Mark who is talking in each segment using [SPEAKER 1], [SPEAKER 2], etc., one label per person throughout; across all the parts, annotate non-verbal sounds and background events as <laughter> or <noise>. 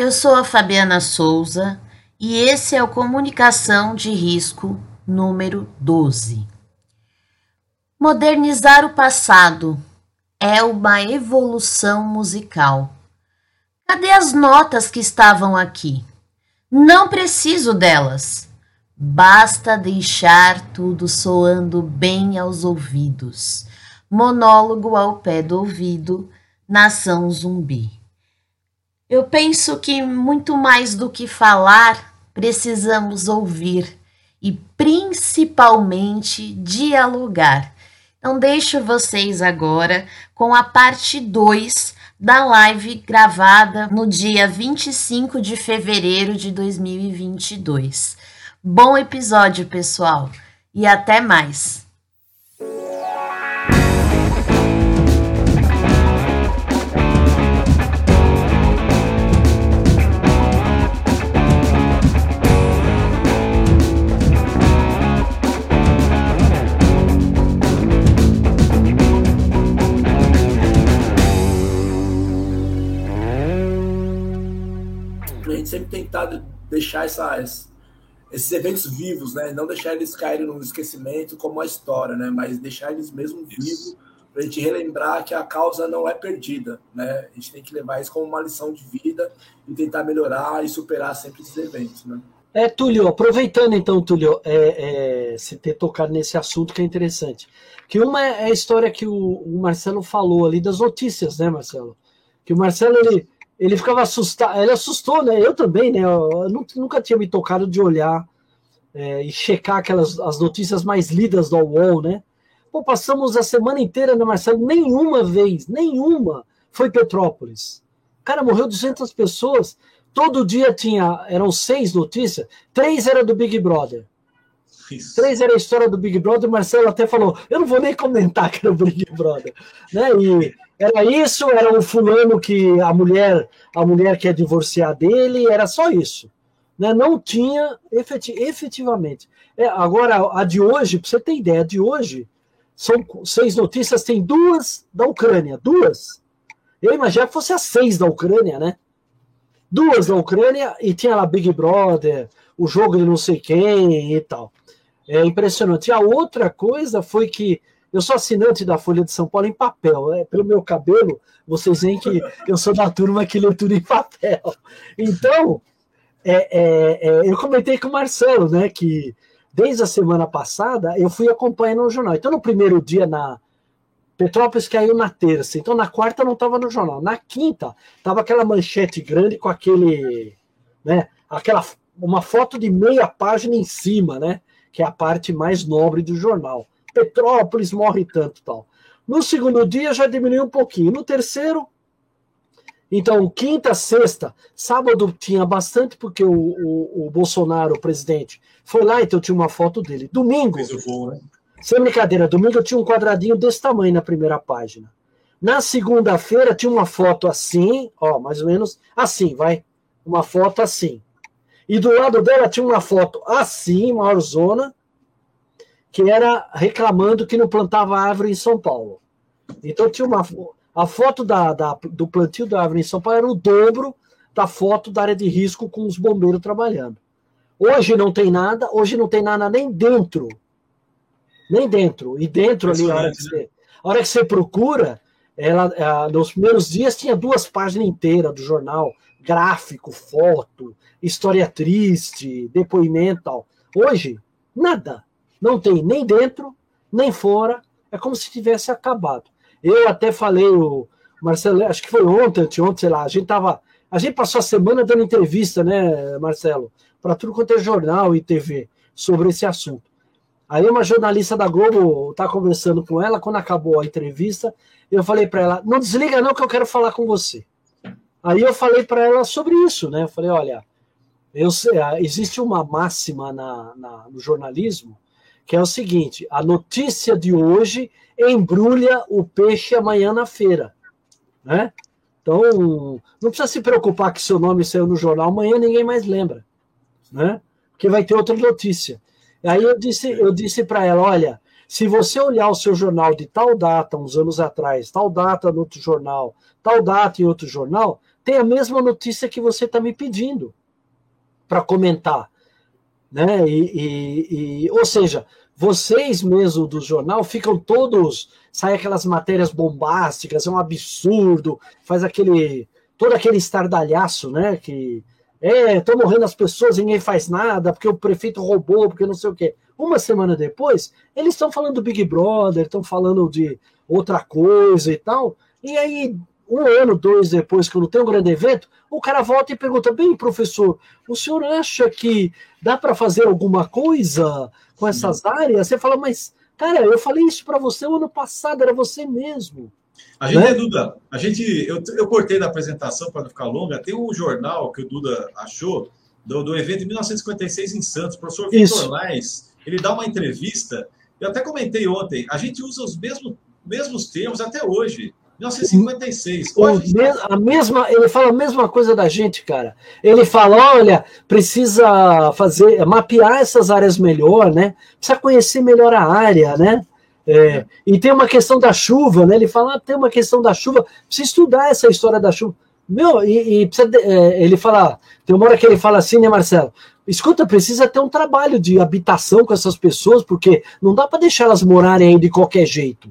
[SPEAKER 1] Eu sou a Fabiana Souza e esse é o Comunicação de Risco número 12. Modernizar o passado é uma evolução musical. Cadê as notas que estavam aqui? Não preciso delas. Basta deixar tudo soando bem aos ouvidos. Monólogo ao pé do ouvido, nação zumbi. Eu penso que muito mais do que falar, precisamos ouvir e principalmente dialogar. Então, deixo vocês agora com a parte 2 da live gravada no dia 25 de fevereiro de 2022. Bom episódio, pessoal, e até mais!
[SPEAKER 2] Sempre tentado deixar essas, esses eventos vivos, né? Não deixar eles caírem no esquecimento como a história, né? Mas deixar eles mesmo vivos para a gente relembrar que a causa não é perdida, né? A gente tem que levar isso como uma lição de vida e tentar melhorar e superar sempre esses eventos, né?
[SPEAKER 3] É, Túlio, aproveitando então, Túlio, é, é, se ter tocado nesse assunto que é interessante. Que uma é a história que o, o Marcelo falou ali das notícias, né, Marcelo? Que o Marcelo, ele, ele ficava assustado, ele assustou, né? Eu também, né? Eu nunca tinha me tocado de olhar é, e checar aquelas as notícias mais lidas do UOL, né? Pô, passamos a semana inteira, né, Marcelo? Nenhuma vez, nenhuma foi Petrópolis. Cara, morreu 200 pessoas. Todo dia tinha, eram seis notícias, três era do Big Brother. Isso. Três era a história do Big Brother. O Marcelo até falou: eu não vou nem comentar que era o Big Brother, né? E era isso, era um fulano que a mulher, a mulher quer divorciar dele, era só isso. Né? Não tinha efeti efetivamente. É, agora, a de hoje, para você ter ideia, a de hoje, são seis notícias, tem duas da Ucrânia, duas. Eu imaginava que fosse as seis da Ucrânia, né? Duas da Ucrânia e tinha lá Big Brother, o jogo de não sei quem e tal. É impressionante. A outra coisa foi que eu sou assinante da Folha de São Paulo em papel. É, pelo meu cabelo, vocês veem que eu sou da turma que lê tudo em papel. Então, é, é, é, eu comentei com o Marcelo, né, que desde a semana passada eu fui acompanhando o jornal. Então, no primeiro dia na Petrópolis caiu na terça, então na quarta não estava no jornal. Na quinta, estava aquela manchete grande com aquele, né, aquela uma foto de meia página em cima, né, que é a parte mais nobre do jornal. Petrópolis morre tanto tal. No segundo dia já diminuiu um pouquinho. No terceiro, então, quinta, sexta, sábado tinha bastante, porque o, o, o Bolsonaro, o presidente, foi lá, então tinha uma foto dele. Domingo, voo, né? sem brincadeira, domingo eu tinha um quadradinho desse tamanho na primeira página. Na segunda-feira tinha uma foto assim, ó, mais ou menos assim, vai. Uma foto assim. E do lado dela tinha uma foto assim, maior zona, que era reclamando que não plantava árvore em São Paulo. Então tinha uma a foto da, da, do plantio da árvore em São Paulo era o dobro da foto da área de risco com os bombeiros trabalhando. Hoje não tem nada, hoje não tem nada nem dentro. Nem dentro. E dentro ali, a hora que você, a hora que você procura, ela, ela, nos primeiros dias tinha duas páginas inteiras do jornal, gráfico, foto, história triste, depoimento tal. Hoje, nada. Não tem nem dentro, nem fora. É como se tivesse acabado. Eu até falei, o Marcelo, acho que foi ontem, anteontem, sei lá, a gente tava. A gente passou a semana dando entrevista, né, Marcelo? Para tudo quanto é jornal e TV sobre esse assunto. Aí uma jornalista da Globo tá conversando com ela, quando acabou a entrevista, eu falei para ela, não desliga não que eu quero falar com você. Aí eu falei para ela sobre isso, né? Eu falei, olha, eu sei, existe uma máxima na, na, no jornalismo que é o seguinte: a notícia de hoje embrulha o peixe amanhã na feira. Né? Então, não precisa se preocupar que seu nome saiu no jornal, amanhã ninguém mais lembra. Né? Porque vai ter outra notícia. Aí eu disse, eu disse para ela: olha, se você olhar o seu jornal de tal data, uns anos atrás, tal data no outro jornal, tal data em outro jornal, tem a mesma notícia que você está me pedindo para comentar. Né? E, e, e, ou seja, vocês mesmo do jornal ficam todos. Sai aquelas matérias bombásticas, é um absurdo, faz aquele. todo aquele estardalhaço, né? Que é, estão morrendo as pessoas ninguém faz nada, porque o prefeito roubou, porque não sei o quê. Uma semana depois, eles estão falando do Big Brother, estão falando de outra coisa e tal. E aí, um ano, dois depois, quando tem um grande evento, o cara volta e pergunta: bem, professor, o senhor acha que dá para fazer alguma coisa com essas áreas? Você fala, mas, cara, eu falei isso para você o ano passado, era você mesmo.
[SPEAKER 4] A gente, né? Duda, a gente, eu, eu cortei da apresentação para não ficar longa. Tem um jornal que o Duda achou do, do evento de 1956 em Santos, o professor Vitor Lais. Ele dá uma entrevista. Eu até comentei ontem. A gente usa os mesmos, mesmos termos até hoje. 1956. Hoje,
[SPEAKER 3] a mesma, ele fala a mesma coisa da gente, cara. Ele fala, olha, precisa fazer, mapear essas áreas melhor, né? Precisa conhecer melhor a área, né? É, e tem uma questão da chuva, né? Ele fala, ah, tem uma questão da chuva, precisa estudar essa história da chuva. Meu, e, e precisa, é, ele fala, tem uma hora que ele fala assim, né, Marcelo? Escuta, precisa ter um trabalho de habitação com essas pessoas, porque não dá para deixar elas morarem aí de qualquer jeito.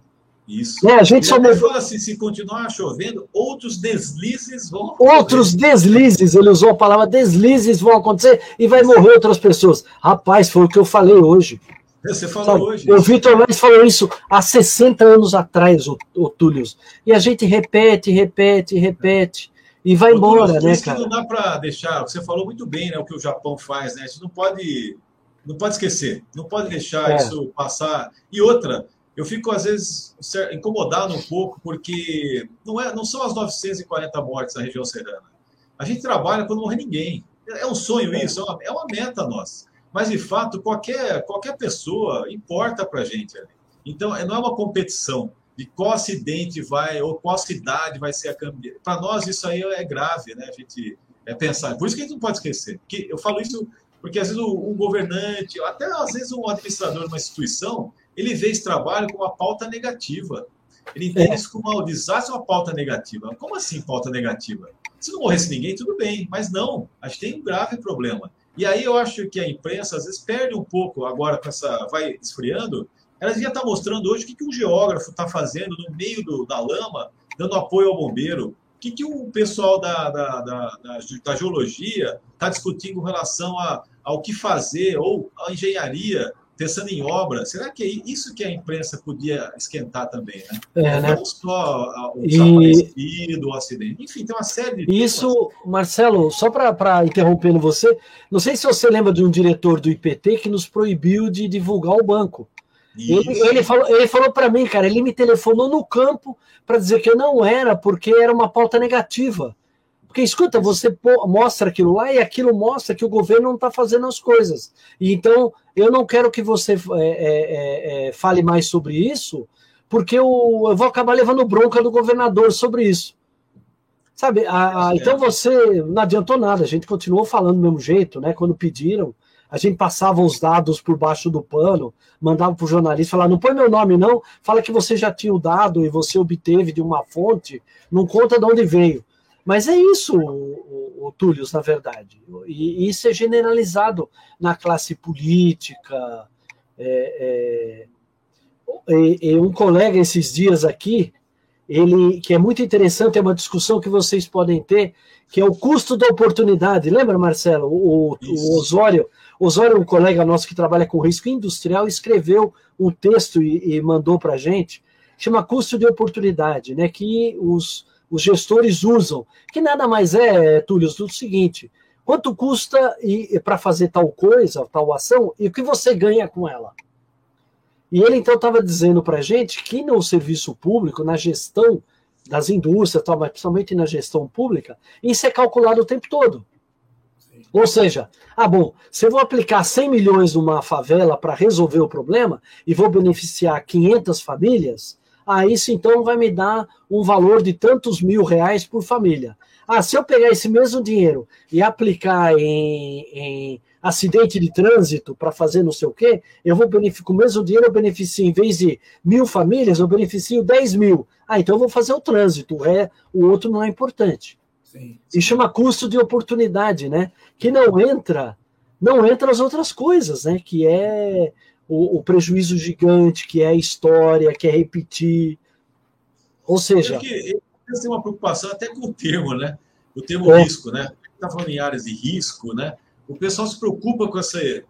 [SPEAKER 4] Isso. É, a gente só falou assim, se continuar chovendo, outros deslizes vão
[SPEAKER 3] Outros deslizes, ele usou a palavra deslizes vão acontecer e vai morrer outras pessoas. Rapaz, foi o que eu falei hoje.
[SPEAKER 4] Você falou Sabe? hoje.
[SPEAKER 3] O Vitor Lais falou isso há 60 anos atrás, o, o Túlio. E a gente repete, repete, repete. E vai embora, Túlio, né, cara?
[SPEAKER 4] Não dá para deixar. Você falou muito bem, né, o que o Japão faz, né? A gente não pode, não pode esquecer, não pode deixar é. isso passar. E outra, eu fico, às vezes, incomodado um pouco, porque não, é, não são as 940 mortes na região serrana. A gente trabalha quando não morre ninguém. É um sonho isso, é uma, é uma meta nossa. Mas, de fato, qualquer, qualquer pessoa importa para a gente. Ali. Então, não é uma competição de qual acidente vai, ou qual cidade vai ser a câmbio. Para nós, isso aí é grave, né? A gente é pensar. Por isso que a gente não pode esquecer. Porque eu falo isso porque, às vezes, um governante, até às vezes um administrador de uma instituição, ele vê esse trabalho como uma pauta negativa. Ele entende é. isso como um desastre, uma pauta negativa. Como assim pauta negativa? Se não morresse ninguém, tudo bem, mas não, a gente tem um grave problema. E aí eu acho que a imprensa às vezes perde um pouco agora com essa. vai esfriando. Ela devia estar mostrando hoje o que, um geógrafo está fazendo no meio do, da lama, dando apoio ao bombeiro. O que, que o pessoal da, da, da, da, da geologia está discutindo em relação a, ao que fazer, ou a engenharia pensando em obra, será que é isso que a imprensa podia esquentar também, né? É, né? Não só o desaparecido, e... o acidente, enfim, tem uma série
[SPEAKER 3] de. Isso. Marcelo, só para interrompendo você, não sei se você lembra de um diretor do IPT que nos proibiu de divulgar o banco. Ele, ele, falou, ele falou para mim, cara, ele me telefonou no campo para dizer que eu não era, porque era uma pauta negativa. Porque, escuta, você mostra aquilo lá e aquilo mostra que o governo não está fazendo as coisas. E então, eu não quero que você é, é, é, fale mais sobre isso, porque eu, eu, vou acabar levando bronca do governador sobre isso. Sabe? A, a, então você não adiantou nada, a gente continuou falando do mesmo jeito, né? Quando pediram, a gente passava os dados por baixo do pano, mandava para o jornalista falar: não põe meu nome, não, fala que você já tinha o dado e você obteve de uma fonte, não conta de onde veio. Mas é isso, o, o, Túlio, na verdade. E, isso é generalizado na classe política. É, é, e, e um colega esses dias aqui, ele que é muito interessante, é uma discussão que vocês podem ter, que é o custo da oportunidade. Lembra, Marcelo? O, o Osório, Osório, um colega nosso que trabalha com risco industrial, escreveu um texto e, e mandou para a gente, chama custo de oportunidade, né? Que os os gestores usam, que nada mais é, Túlio, do seguinte: quanto custa para fazer tal coisa, tal ação, e o que você ganha com ela? E ele então estava dizendo para a gente que no serviço público, na gestão das indústrias, mas principalmente na gestão pública, isso é calculado o tempo todo. Sim. Ou seja, ah, bom, se eu vou aplicar 100 milhões numa favela para resolver o problema e vou beneficiar 500 famílias, ah, isso então vai me dar um valor de tantos mil reais por família. Ah, se eu pegar esse mesmo dinheiro e aplicar em, em acidente de trânsito para fazer não sei o quê, eu vou beneficiar, com o mesmo dinheiro eu beneficio, em vez de mil famílias, eu beneficio 10 mil. Ah, então eu vou fazer o trânsito, é, o outro não é importante. Sim, sim. E chama custo de oportunidade, né? Que não entra, não entra as outras coisas, né? Que é o, o prejuízo gigante, que é a história, que é repetir. Ou seja.
[SPEAKER 4] É que tem uma preocupação até com o termo, né? O termo é. risco, né? Está falando em áreas de risco, né? O pessoal se preocupa com essa, de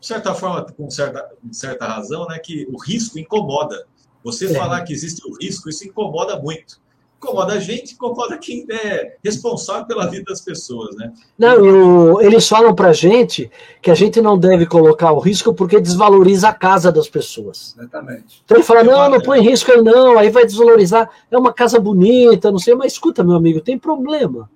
[SPEAKER 4] certa forma, com certa, certa razão, né? Que o risco incomoda. Você é. falar que existe o risco, isso incomoda muito incomoda a gente, incomoda quem é responsável pela vida das pessoas, né?
[SPEAKER 3] Não, eu, eles falam pra gente que a gente não deve colocar o risco porque desvaloriza a casa das pessoas.
[SPEAKER 2] Exatamente.
[SPEAKER 3] Então ele fala, não, não põe risco aí não, aí vai desvalorizar, é uma casa bonita, não sei, mas escuta, meu amigo, tem problema.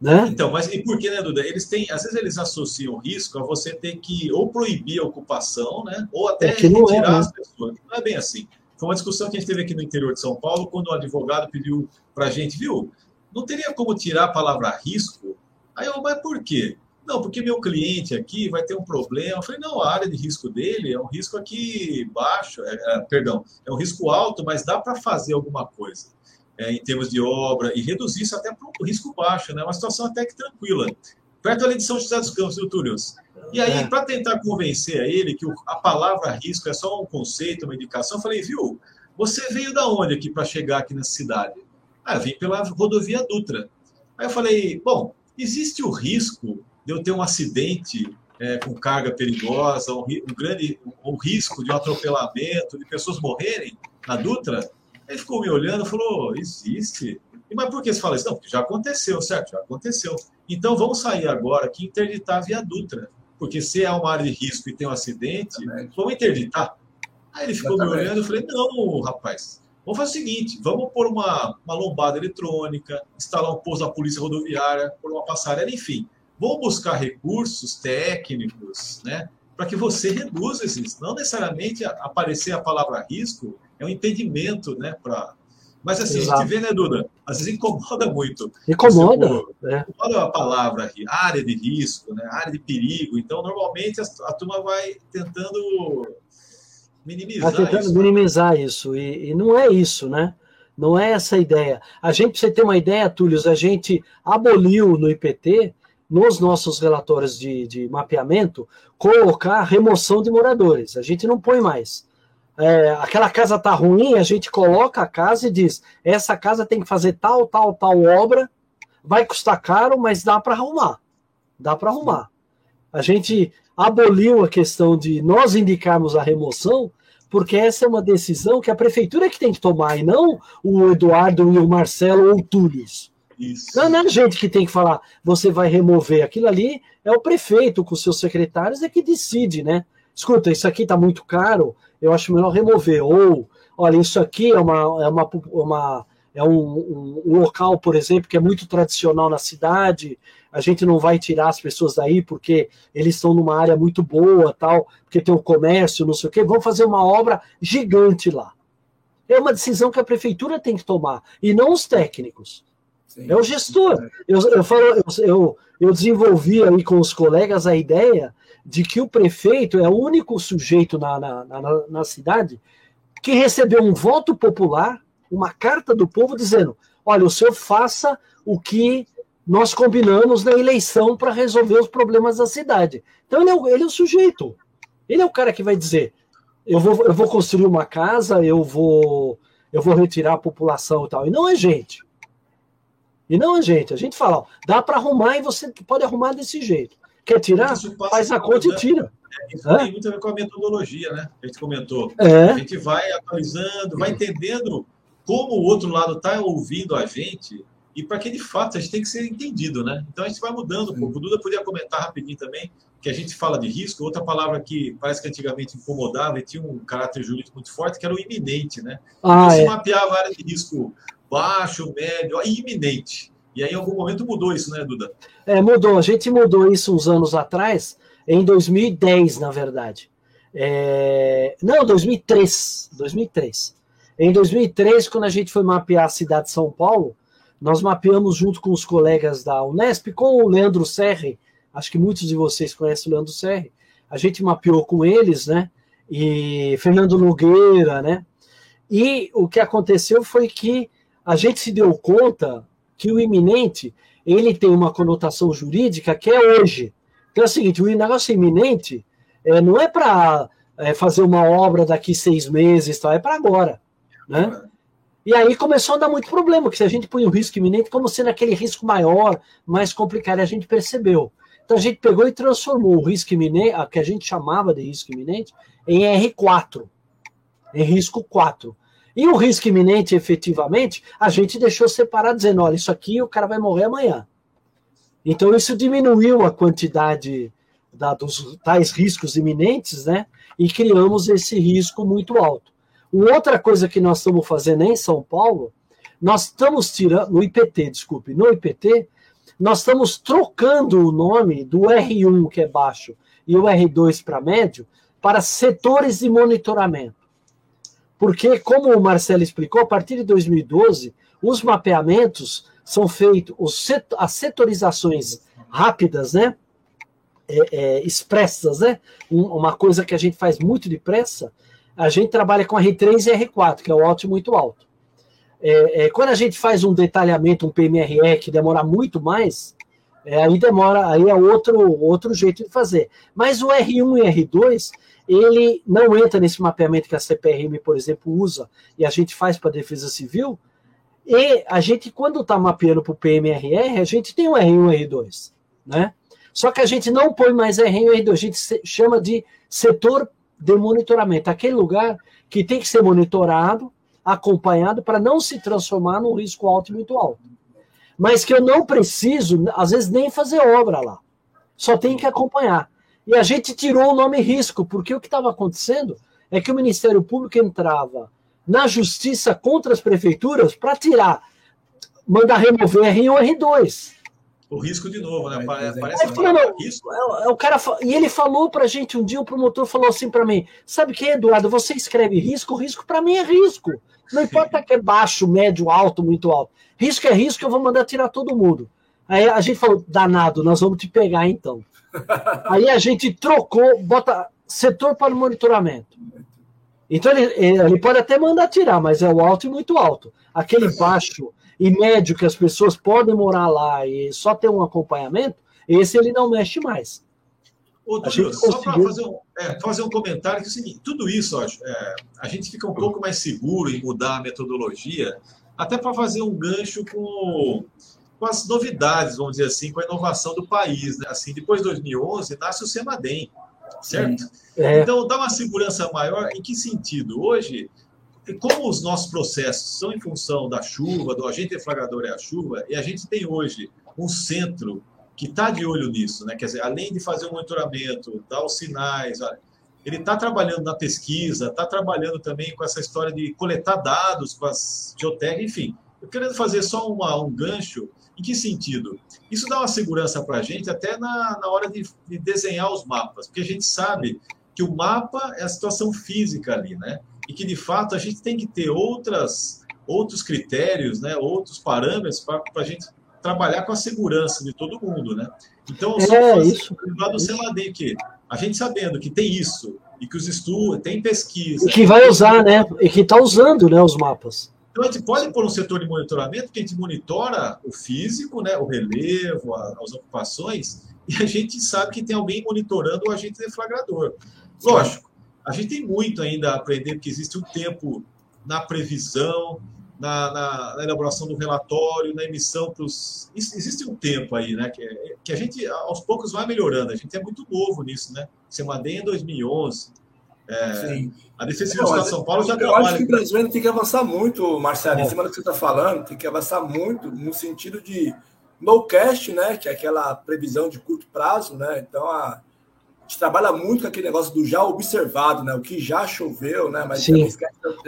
[SPEAKER 3] Né?
[SPEAKER 4] Então, mas e por que, né, Duda? Eles têm, às vezes eles associam risco a você ter que ou proibir a ocupação, né? Ou até é retirar é, né? as pessoas. Não é bem assim. Foi uma discussão que a gente teve aqui no interior de São Paulo, quando o advogado pediu para a gente, viu, não teria como tirar a palavra risco? Aí eu, mas por quê? Não, porque meu cliente aqui vai ter um problema. Eu falei, não, a área de risco dele é um risco aqui baixo, é, é, perdão, é um risco alto, mas dá para fazer alguma coisa é, em termos de obra e reduzir isso até para um risco baixo, né? Uma situação até que tranquila. Perto ali de São José dos Campos, viu, Túlio? E aí, é. para tentar convencer a ele que a palavra risco é só um conceito, uma indicação, eu falei, viu, você veio da onde aqui para chegar aqui na cidade? Ah, eu vim pela rodovia Dutra. Aí eu falei, bom, existe o risco de eu ter um acidente é, com carga perigosa, um, um grande um risco de um atropelamento, de pessoas morrerem na Dutra? Ele ficou me olhando e falou, existe. E, mas por que você fala isso? Não, porque já aconteceu, certo? Já aconteceu. Então vamos sair agora aqui e interditar a Via Dutra porque se é uma área de risco e tem um acidente, Exatamente. vamos interditar. Aí ele ficou Exatamente. me olhando e falei, não, rapaz, vamos fazer o seguinte, vamos pôr uma, uma lombada eletrônica, instalar um posto da polícia rodoviária, pôr uma passarela, enfim. Vamos buscar recursos técnicos, né? Para que você reduza esses. Não necessariamente aparecer a palavra risco é um impedimento, né? Para mas assim, Exato. a gente vê, né, Duda? Às vezes incomoda muito.
[SPEAKER 3] Incomoda. Tipo, é.
[SPEAKER 4] Incomoda a palavra área de risco, né? área de perigo. Então, normalmente, a, a turma vai tentando minimizar vai tentando
[SPEAKER 3] isso. minimizar isso. E, e, não é isso, né? Não é essa a ideia. A gente, pra você ter uma ideia, Túlio, a gente aboliu no IPT, nos nossos relatórios de, de mapeamento, colocar remoção de moradores. A gente não põe mais é, aquela casa tá ruim, a gente coloca a casa e diz: essa casa tem que fazer tal, tal, tal obra, vai custar caro, mas dá para arrumar. Dá para arrumar. A gente aboliu a questão de nós indicarmos a remoção, porque essa é uma decisão que a prefeitura que tem que tomar, e não o Eduardo e o Marcelo ou o Túlio. Isso. Não, é a gente que tem que falar, você vai remover aquilo ali, é o prefeito com seus secretários é que decide, né? Escuta, isso aqui está muito caro, eu acho melhor remover. Ou, olha, isso aqui é uma, é uma, uma é um, um, um, local, por exemplo, que é muito tradicional na cidade. A gente não vai tirar as pessoas daí porque eles estão numa área muito boa, tal, porque tem o comércio, não sei o quê. Vamos fazer uma obra gigante lá. É uma decisão que a prefeitura tem que tomar e não os técnicos. Sim. É o gestor. Eu, eu, falo, eu, eu, desenvolvi aí com os colegas a ideia de que o prefeito é o único sujeito na, na, na, na cidade que recebeu um voto popular, uma carta do povo dizendo: olha, o senhor faça o que nós combinamos na eleição para resolver os problemas da cidade. Então ele é, o, ele é o sujeito. Ele é o cara que vai dizer: eu vou, eu vou construir uma casa, eu vou, eu vou retirar a população e tal. E não é gente. E não é gente. A gente fala: ó, dá para arrumar e você pode arrumar desse jeito. Quer tirar? Faz a conta e tira.
[SPEAKER 4] É, isso tem muito a ver com a metodologia, né? A gente comentou. É. A gente vai atualizando, vai entendendo como o outro lado está ouvindo a gente e para que de fato a gente tem que ser entendido, né? Então a gente vai mudando um pouco. O Duda podia comentar rapidinho também que a gente fala de risco, outra palavra que parece que antigamente incomodava e tinha um caráter jurídico muito forte, que era o iminente, né? Ah, então, é. se mapeava a área de risco baixo, médio, iminente. E aí, em algum momento, mudou isso, né, Duda?
[SPEAKER 3] É, mudou. A gente mudou isso uns anos atrás, em 2010, na verdade. É... Não, 2003. 2003. Em 2003, quando a gente foi mapear a cidade de São Paulo, nós mapeamos junto com os colegas da Unesp, com o Leandro Serri, acho que muitos de vocês conhecem o Leandro Serri, a gente mapeou com eles, né? E Fernando Nogueira, né? E o que aconteceu foi que a gente se deu conta que o iminente ele tem uma conotação jurídica que é hoje. Então é o seguinte, o negócio iminente é, não é para é, fazer uma obra daqui seis meses, tal, é para agora. Né? E aí começou a dar muito problema, porque se a gente põe o risco iminente como sendo aquele risco maior, mais complicado, a gente percebeu. Então a gente pegou e transformou o risco iminente, que a gente chamava de risco iminente, em R4, em risco 4. E o risco iminente, efetivamente, a gente deixou separado, dizendo: olha, isso aqui o cara vai morrer amanhã. Então isso diminuiu a quantidade da, dos tais riscos iminentes, né? E criamos esse risco muito alto. Outra coisa que nós estamos fazendo em São Paulo, nós estamos tirando, no IPT, desculpe, no IPT, nós estamos trocando o nome do R1, que é baixo, e o R2 para médio, para setores de monitoramento. Porque, como o Marcelo explicou, a partir de 2012, os mapeamentos são feitos, as setorizações rápidas, né? É, é, expressas, né? uma coisa que a gente faz muito depressa, a gente trabalha com R3 e R4, que é o alto e muito alto. É, é, quando a gente faz um detalhamento, um PMRE, que demora muito mais, é, aí demora, aí é outro, outro jeito de fazer. Mas o R1 e R2, ele não entra nesse mapeamento que a CPRM, por exemplo, usa e a gente faz para a Defesa Civil. E a gente, quando está mapeando para o PMRR, a gente tem o R1 e R2. Né? Só que a gente não põe mais R1 e R2, a gente chama de setor de monitoramento aquele lugar que tem que ser monitorado, acompanhado, para não se transformar num risco alto e muito alto. Mas que eu não preciso, às vezes, nem fazer obra lá. Só tem que acompanhar. E a gente tirou o nome risco, porque o que estava acontecendo é que o Ministério Público entrava na justiça contra as prefeituras para tirar, mandar remover R1 e R2.
[SPEAKER 4] O risco de novo, né?
[SPEAKER 3] Parece é, risco. É, é, o cara, e ele falou pra gente um dia, o promotor falou assim para mim: sabe o que, Eduardo? Você escreve risco, risco para mim é risco. Não importa que é baixo, médio, alto, muito alto. Risco é risco, eu vou mandar tirar todo mundo. Aí a gente falou: danado, nós vamos te pegar então. Aí a gente trocou, bota setor para o monitoramento. Então ele, ele pode até mandar tirar, mas é o alto e muito alto. Aquele baixo e médio que as pessoas podem morar lá e só ter um acompanhamento, esse ele não mexe mais.
[SPEAKER 4] Ô, Túlio, só para fazer, um, é, fazer um comentário, que é o seguinte, tudo isso, ó, é, a gente fica um pouco mais seguro em mudar a metodologia, até para fazer um gancho com com as novidades, vamos dizer assim, com a inovação do país. Né? Assim, depois de 2011, nasce o SEMADEM, certo? É. Então, dá uma segurança maior em que sentido? Hoje, como os nossos processos são em função da chuva, do agente deflagrador é a chuva, e a gente tem hoje um centro que está de olho nisso, né? Quer dizer, além de fazer o um monitoramento, dar os sinais, ele está trabalhando na pesquisa, está trabalhando também com essa história de coletar dados com as geotecas, enfim. Eu querendo fazer só uma, um gancho em que sentido? Isso dá uma segurança para a gente até na, na hora de, de, desenhar os mapas, porque a gente sabe que o mapa é a situação física ali, né? E que de fato a gente tem que ter outras, outros critérios, né? outros parâmetros para a gente trabalhar com a segurança de todo mundo, né? Então, só é, isso. do CELADEM que a gente sabendo que tem isso e que os estudos, tem pesquisa.
[SPEAKER 3] E que vai usar, né? E que está usando né, os mapas.
[SPEAKER 4] Então, a gente pode pôr um setor de monitoramento que a gente monitora o físico, né, o relevo, a, as ocupações, e a gente sabe que tem alguém monitorando o agente deflagrador. Lógico, a gente tem muito ainda a aprender, porque existe um tempo na previsão, na, na, na elaboração do relatório, na emissão para os. Existe um tempo aí, né? Que, que a gente, aos poucos, vai melhorando. A gente é muito novo nisso, né? Semadem em 2011. É, a Defesa Civil do Estado de São Paulo já
[SPEAKER 2] eu trabalha. Eu acho que o brasileiro tem que avançar muito, Marcelo, é. em cima do que você está falando, tem que avançar muito no sentido de no cast, né? Que é aquela previsão de curto prazo, né? Então a, a gente trabalha muito com aquele negócio do já observado, né? O que já choveu, né?
[SPEAKER 3] Mas Sim.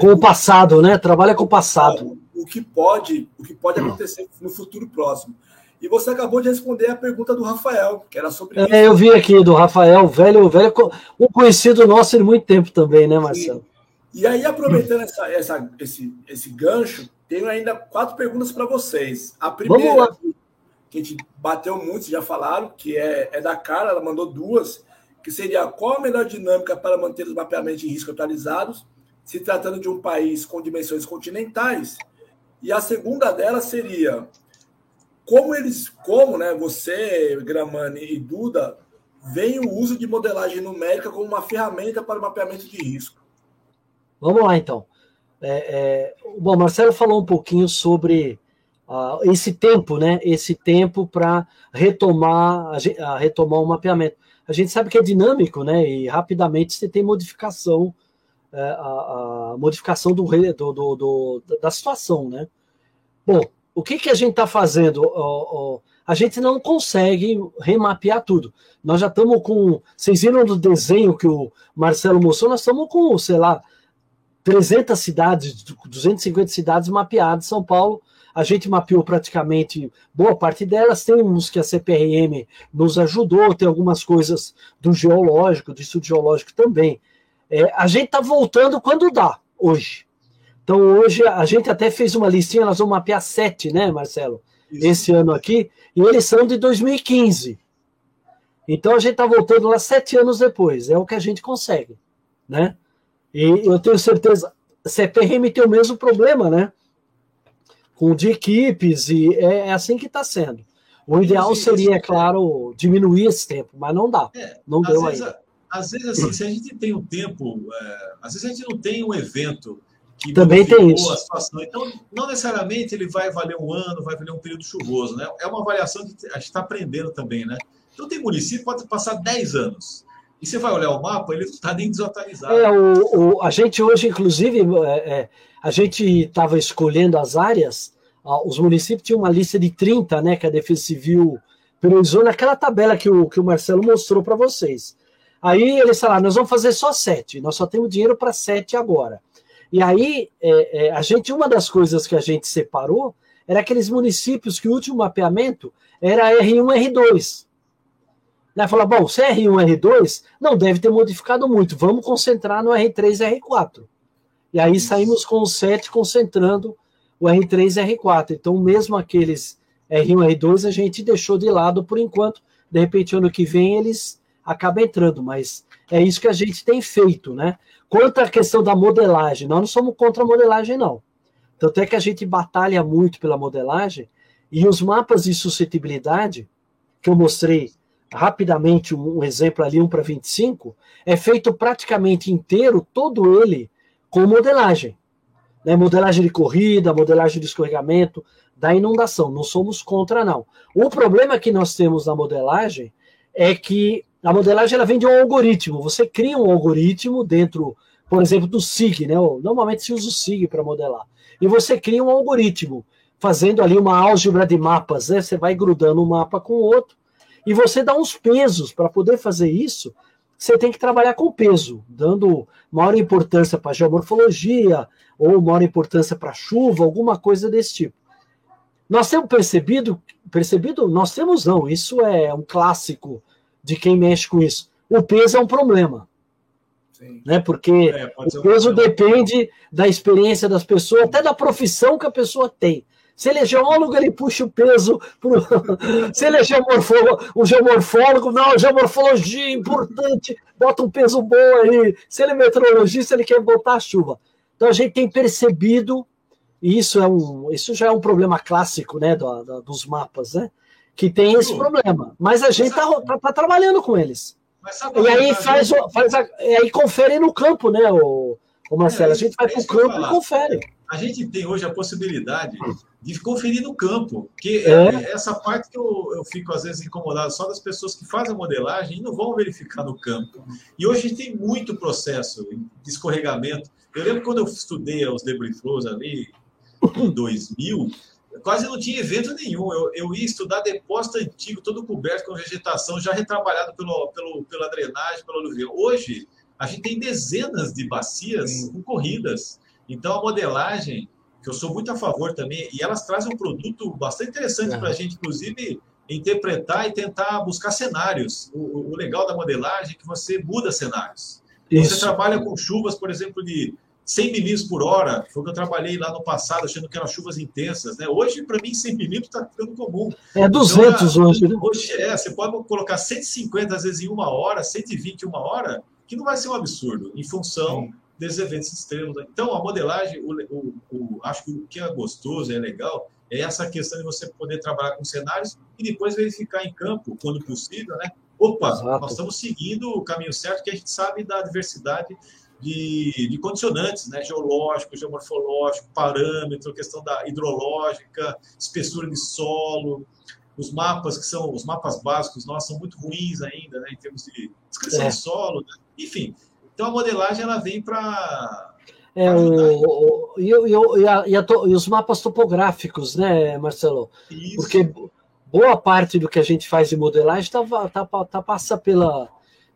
[SPEAKER 3] Com o passado, né? Trabalha com o passado.
[SPEAKER 2] O que pode, o que pode acontecer no futuro próximo. E você acabou de responder a pergunta do Rafael, que era sobre
[SPEAKER 3] é, isso. Eu vi aqui do Rafael, velho, velho, um conhecido nosso de muito tempo também, né, Marcelo? Sim.
[SPEAKER 2] E aí, aproveitando essa, essa, esse, esse gancho, tenho ainda quatro perguntas para vocês. A primeira, que a gente bateu muito, já falaram, que é, é da Carla, ela mandou duas, que seria qual a melhor dinâmica para manter os mapeamentos de risco atualizados, se tratando de um país com dimensões continentais. E a segunda dela seria como eles, como né, você, Gramani e Duda, veem o uso de modelagem numérica como uma ferramenta para o mapeamento de risco?
[SPEAKER 3] Vamos lá, então. É, é, bom, Marcelo falou um pouquinho sobre uh, esse tempo, né? Esse tempo para retomar, a, retomar o mapeamento. A gente sabe que é dinâmico, né? E rapidamente você tem modificação, é, a, a, modificação do, do, do, do, da situação, né? Bom, o que, que a gente está fazendo? a gente não consegue remapear tudo. Nós já estamos com. Vocês viram do desenho que o Marcelo mostrou? Nós estamos com, sei lá, 300 cidades, 250 cidades mapeadas São Paulo. A gente mapeou praticamente boa parte delas. Tem uns que a CPRM nos ajudou, tem algumas coisas do geológico, do estudo geológico também. É, a gente está voltando quando dá, hoje. Então, hoje, a gente até fez uma listinha, nós vamos mapear sete, né, Marcelo? Isso. Esse ano aqui, e eles são de 2015. Então, a gente está voltando lá sete anos depois, é o que a gente consegue, né? E eu tenho certeza, CPRM tem o mesmo problema, né? Com de equipes, e é, é assim que está sendo. O ideal seria, é claro, diminuir esse tempo, mas não dá. É, não deu ainda.
[SPEAKER 4] Às vezes, assim, se a gente tem um tempo, é, às vezes a gente não tem um evento que
[SPEAKER 3] também tem isso.
[SPEAKER 4] Então, não necessariamente ele vai valer um ano, vai valer um período chuvoso, né? É uma avaliação que a gente está aprendendo também, né? Então, tem município que pode passar 10 anos. E você vai olhar o mapa, ele não está nem desatualizado.
[SPEAKER 3] É, o, o, a gente hoje, inclusive, é, é, a gente estava escolhendo as áreas, os municípios tinham uma lista de 30, né, que a Defesa Civil priorizou naquela tabela que o, que o Marcelo mostrou para vocês. Aí eles falaram, nós vamos fazer só sete, nós só temos dinheiro para sete agora. E aí, é, é, a gente, uma das coisas que a gente separou era aqueles municípios que o último mapeamento era R1, R2. Né? Falar, bom, se é R1, R2, não deve ter modificado muito, vamos concentrar no R3 R4. E aí saímos com o 7 concentrando o R3 e R4. Então, mesmo aqueles R1 R2 a gente deixou de lado por enquanto. De repente, ano que vem eles acabam entrando, mas é isso que a gente tem feito, né? Quanto à questão da modelagem, nós não somos contra a modelagem, não. Tanto é que a gente batalha muito pela modelagem e os mapas de suscetibilidade, que eu mostrei rapidamente um exemplo ali, 1 para 25, é feito praticamente inteiro, todo ele, com modelagem. Né? Modelagem de corrida, modelagem de escorregamento, da inundação. Não somos contra, não. O problema que nós temos na modelagem é que a modelagem ela vem de um algoritmo. Você cria um algoritmo dentro, por exemplo, do SIG, né? Normalmente se usa o SIG para modelar. E você cria um algoritmo, fazendo ali uma álgebra de mapas, né? Você vai grudando um mapa com o outro, e você dá uns pesos para poder fazer isso. Você tem que trabalhar com peso, dando maior importância para geomorfologia, ou maior importância para chuva, alguma coisa desse tipo. Nós temos percebido, percebido, nós temos não, isso é um clássico de quem mexe com isso. O peso é um problema. Sim. Né? Porque é, o peso um depende da experiência das pessoas, até da profissão que a pessoa tem. Se ele é geólogo, ele puxa o peso. Pro... <laughs> Se ele é geomorfólogo, o geomorfólogo, não, geomorfologia é importante, bota um peso bom aí. Se ele é meteorologista, ele quer botar a chuva. Então a gente tem percebido, e isso, é um, isso já é um problema clássico né, do, do, dos mapas, né? Que tem esse problema. Mas a gente está tá, tá trabalhando com eles. E aí faz, faz a, e aí confere no campo, né, o, o Marcelo? É, a gente vai é para o campo e confere.
[SPEAKER 4] A gente tem hoje a possibilidade de conferir no campo, que é. essa parte que eu, eu fico às vezes incomodado só das pessoas que fazem a modelagem e não vão verificar no campo. E hoje a gente tem muito processo de escorregamento. Eu lembro quando eu estudei os debris flows ali em 2000, quase não tinha evento nenhum. Eu, eu ia estudar depósito antigo, todo coberto com vegetação, já retrabalhado pelo, pelo, pela drenagem, pelo aluvião. Hoje, a gente tem dezenas de bacias com corridas. Então, a modelagem, que eu sou muito a favor também, e elas trazem um produto bastante interessante para a gente, inclusive, interpretar e tentar buscar cenários. O, o, legal da modelagem é que você muda cenários. Isso. Você trabalha com chuvas, por exemplo, de 100 milímetros por hora, foi o que eu trabalhei lá no passado, achando que eram chuvas intensas. Né? Hoje, para mim, 100 milímetros está ficando comum.
[SPEAKER 3] É 200 então, hoje, né?
[SPEAKER 4] Hoje é, você pode colocar 150 às vezes em uma hora, 120 em uma hora, que não vai ser um absurdo, em função Sim. desses eventos extremos. Então, a modelagem, o, o, o, acho que o que é gostoso, é legal, é essa questão de você poder trabalhar com cenários e depois verificar em campo, quando possível, né? Opa, Exato. nós estamos seguindo o caminho certo, que a gente sabe da diversidade de, de condicionantes, né? Geológico, geomorfológico, parâmetro, questão da hidrológica, espessura de solo, os mapas que são os mapas básicos nós são muito ruins ainda, né, em termos de descrição é. de solo, né? enfim. Então a modelagem ela vem para
[SPEAKER 3] é, o, e, e, a, e, a, e, os mapas topográficos, né, Marcelo? Isso. Porque boa parte do que a gente faz de modelagem tá, tá, tá, passa pela,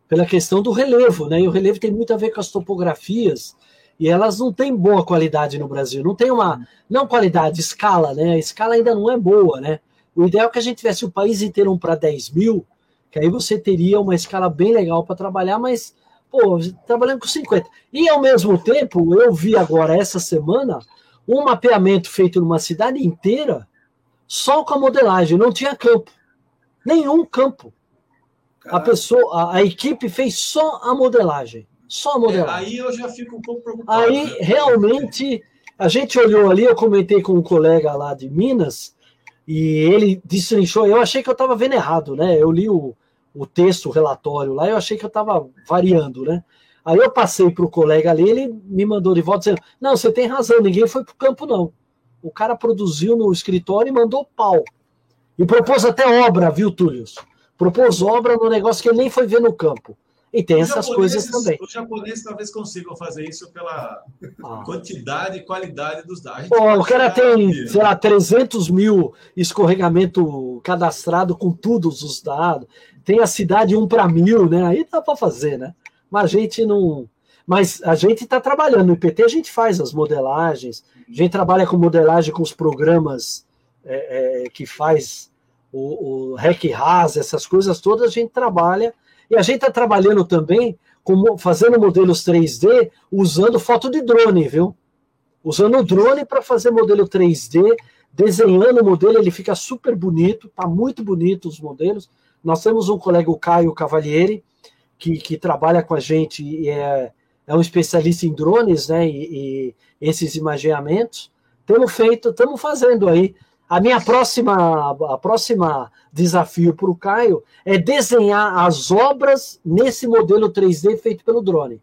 [SPEAKER 3] pela questão do relevo, né? E o relevo tem muito a ver com as topografias, e elas não têm boa qualidade no Brasil. Não tem uma. Não qualidade, escala, né? A escala ainda não é boa, né? O ideal é que a gente tivesse o país inteiro um para 10 mil, que aí você teria uma escala bem legal para trabalhar, mas pô, trabalhando com 50. E ao mesmo tempo, eu vi agora, essa semana, um mapeamento feito numa cidade inteira só com a modelagem, não tinha campo. Nenhum campo. A pessoa, a, a, equipe fez só a modelagem. Só a modelagem.
[SPEAKER 4] É, aí eu já fico um pouco preocupado.
[SPEAKER 3] Aí, né? realmente, a gente olhou ali, eu comentei com um colega lá de Minas, e ele destrinchou. Eu achei que eu estava vendo errado, né? Eu li o, o texto, o relatório lá, eu achei que eu estava variando, né? Aí eu passei para o colega ali, ele me mandou de volta dizendo: Não, você tem razão, ninguém foi para o campo, não. O cara produziu no escritório e mandou pau. E propôs até obra, viu, Túlio? Propôs obra no negócio que ele nem foi ver no campo. E tem os essas coisas também.
[SPEAKER 4] Os japoneses talvez consigam fazer isso pela ah. quantidade e qualidade dos dados.
[SPEAKER 3] Pô, o cara tem, aqui, sei lá, 300 mil escorregamento cadastrado com todos os dados tem a cidade um para mil, né? Aí dá para fazer, né? Mas a gente não. Mas a gente está trabalhando. No IPT a gente faz as modelagens, a gente trabalha com modelagem com os programas é, é, que faz o, o REC RAS, essas coisas todas, a gente trabalha. E a gente está trabalhando também com, fazendo modelos 3D usando foto de drone, viu? Usando o drone para fazer modelo 3D, desenhando o modelo, ele fica super bonito, tá muito bonito os modelos. Nós temos um colega, o Caio Cavalieri, que, que trabalha com a gente e é, é um especialista em drones, né? E, e esses imaginamentos. Temos feito, estamos fazendo aí. A minha próxima, a próxima desafio para o Caio é desenhar as obras nesse modelo 3D feito pelo drone.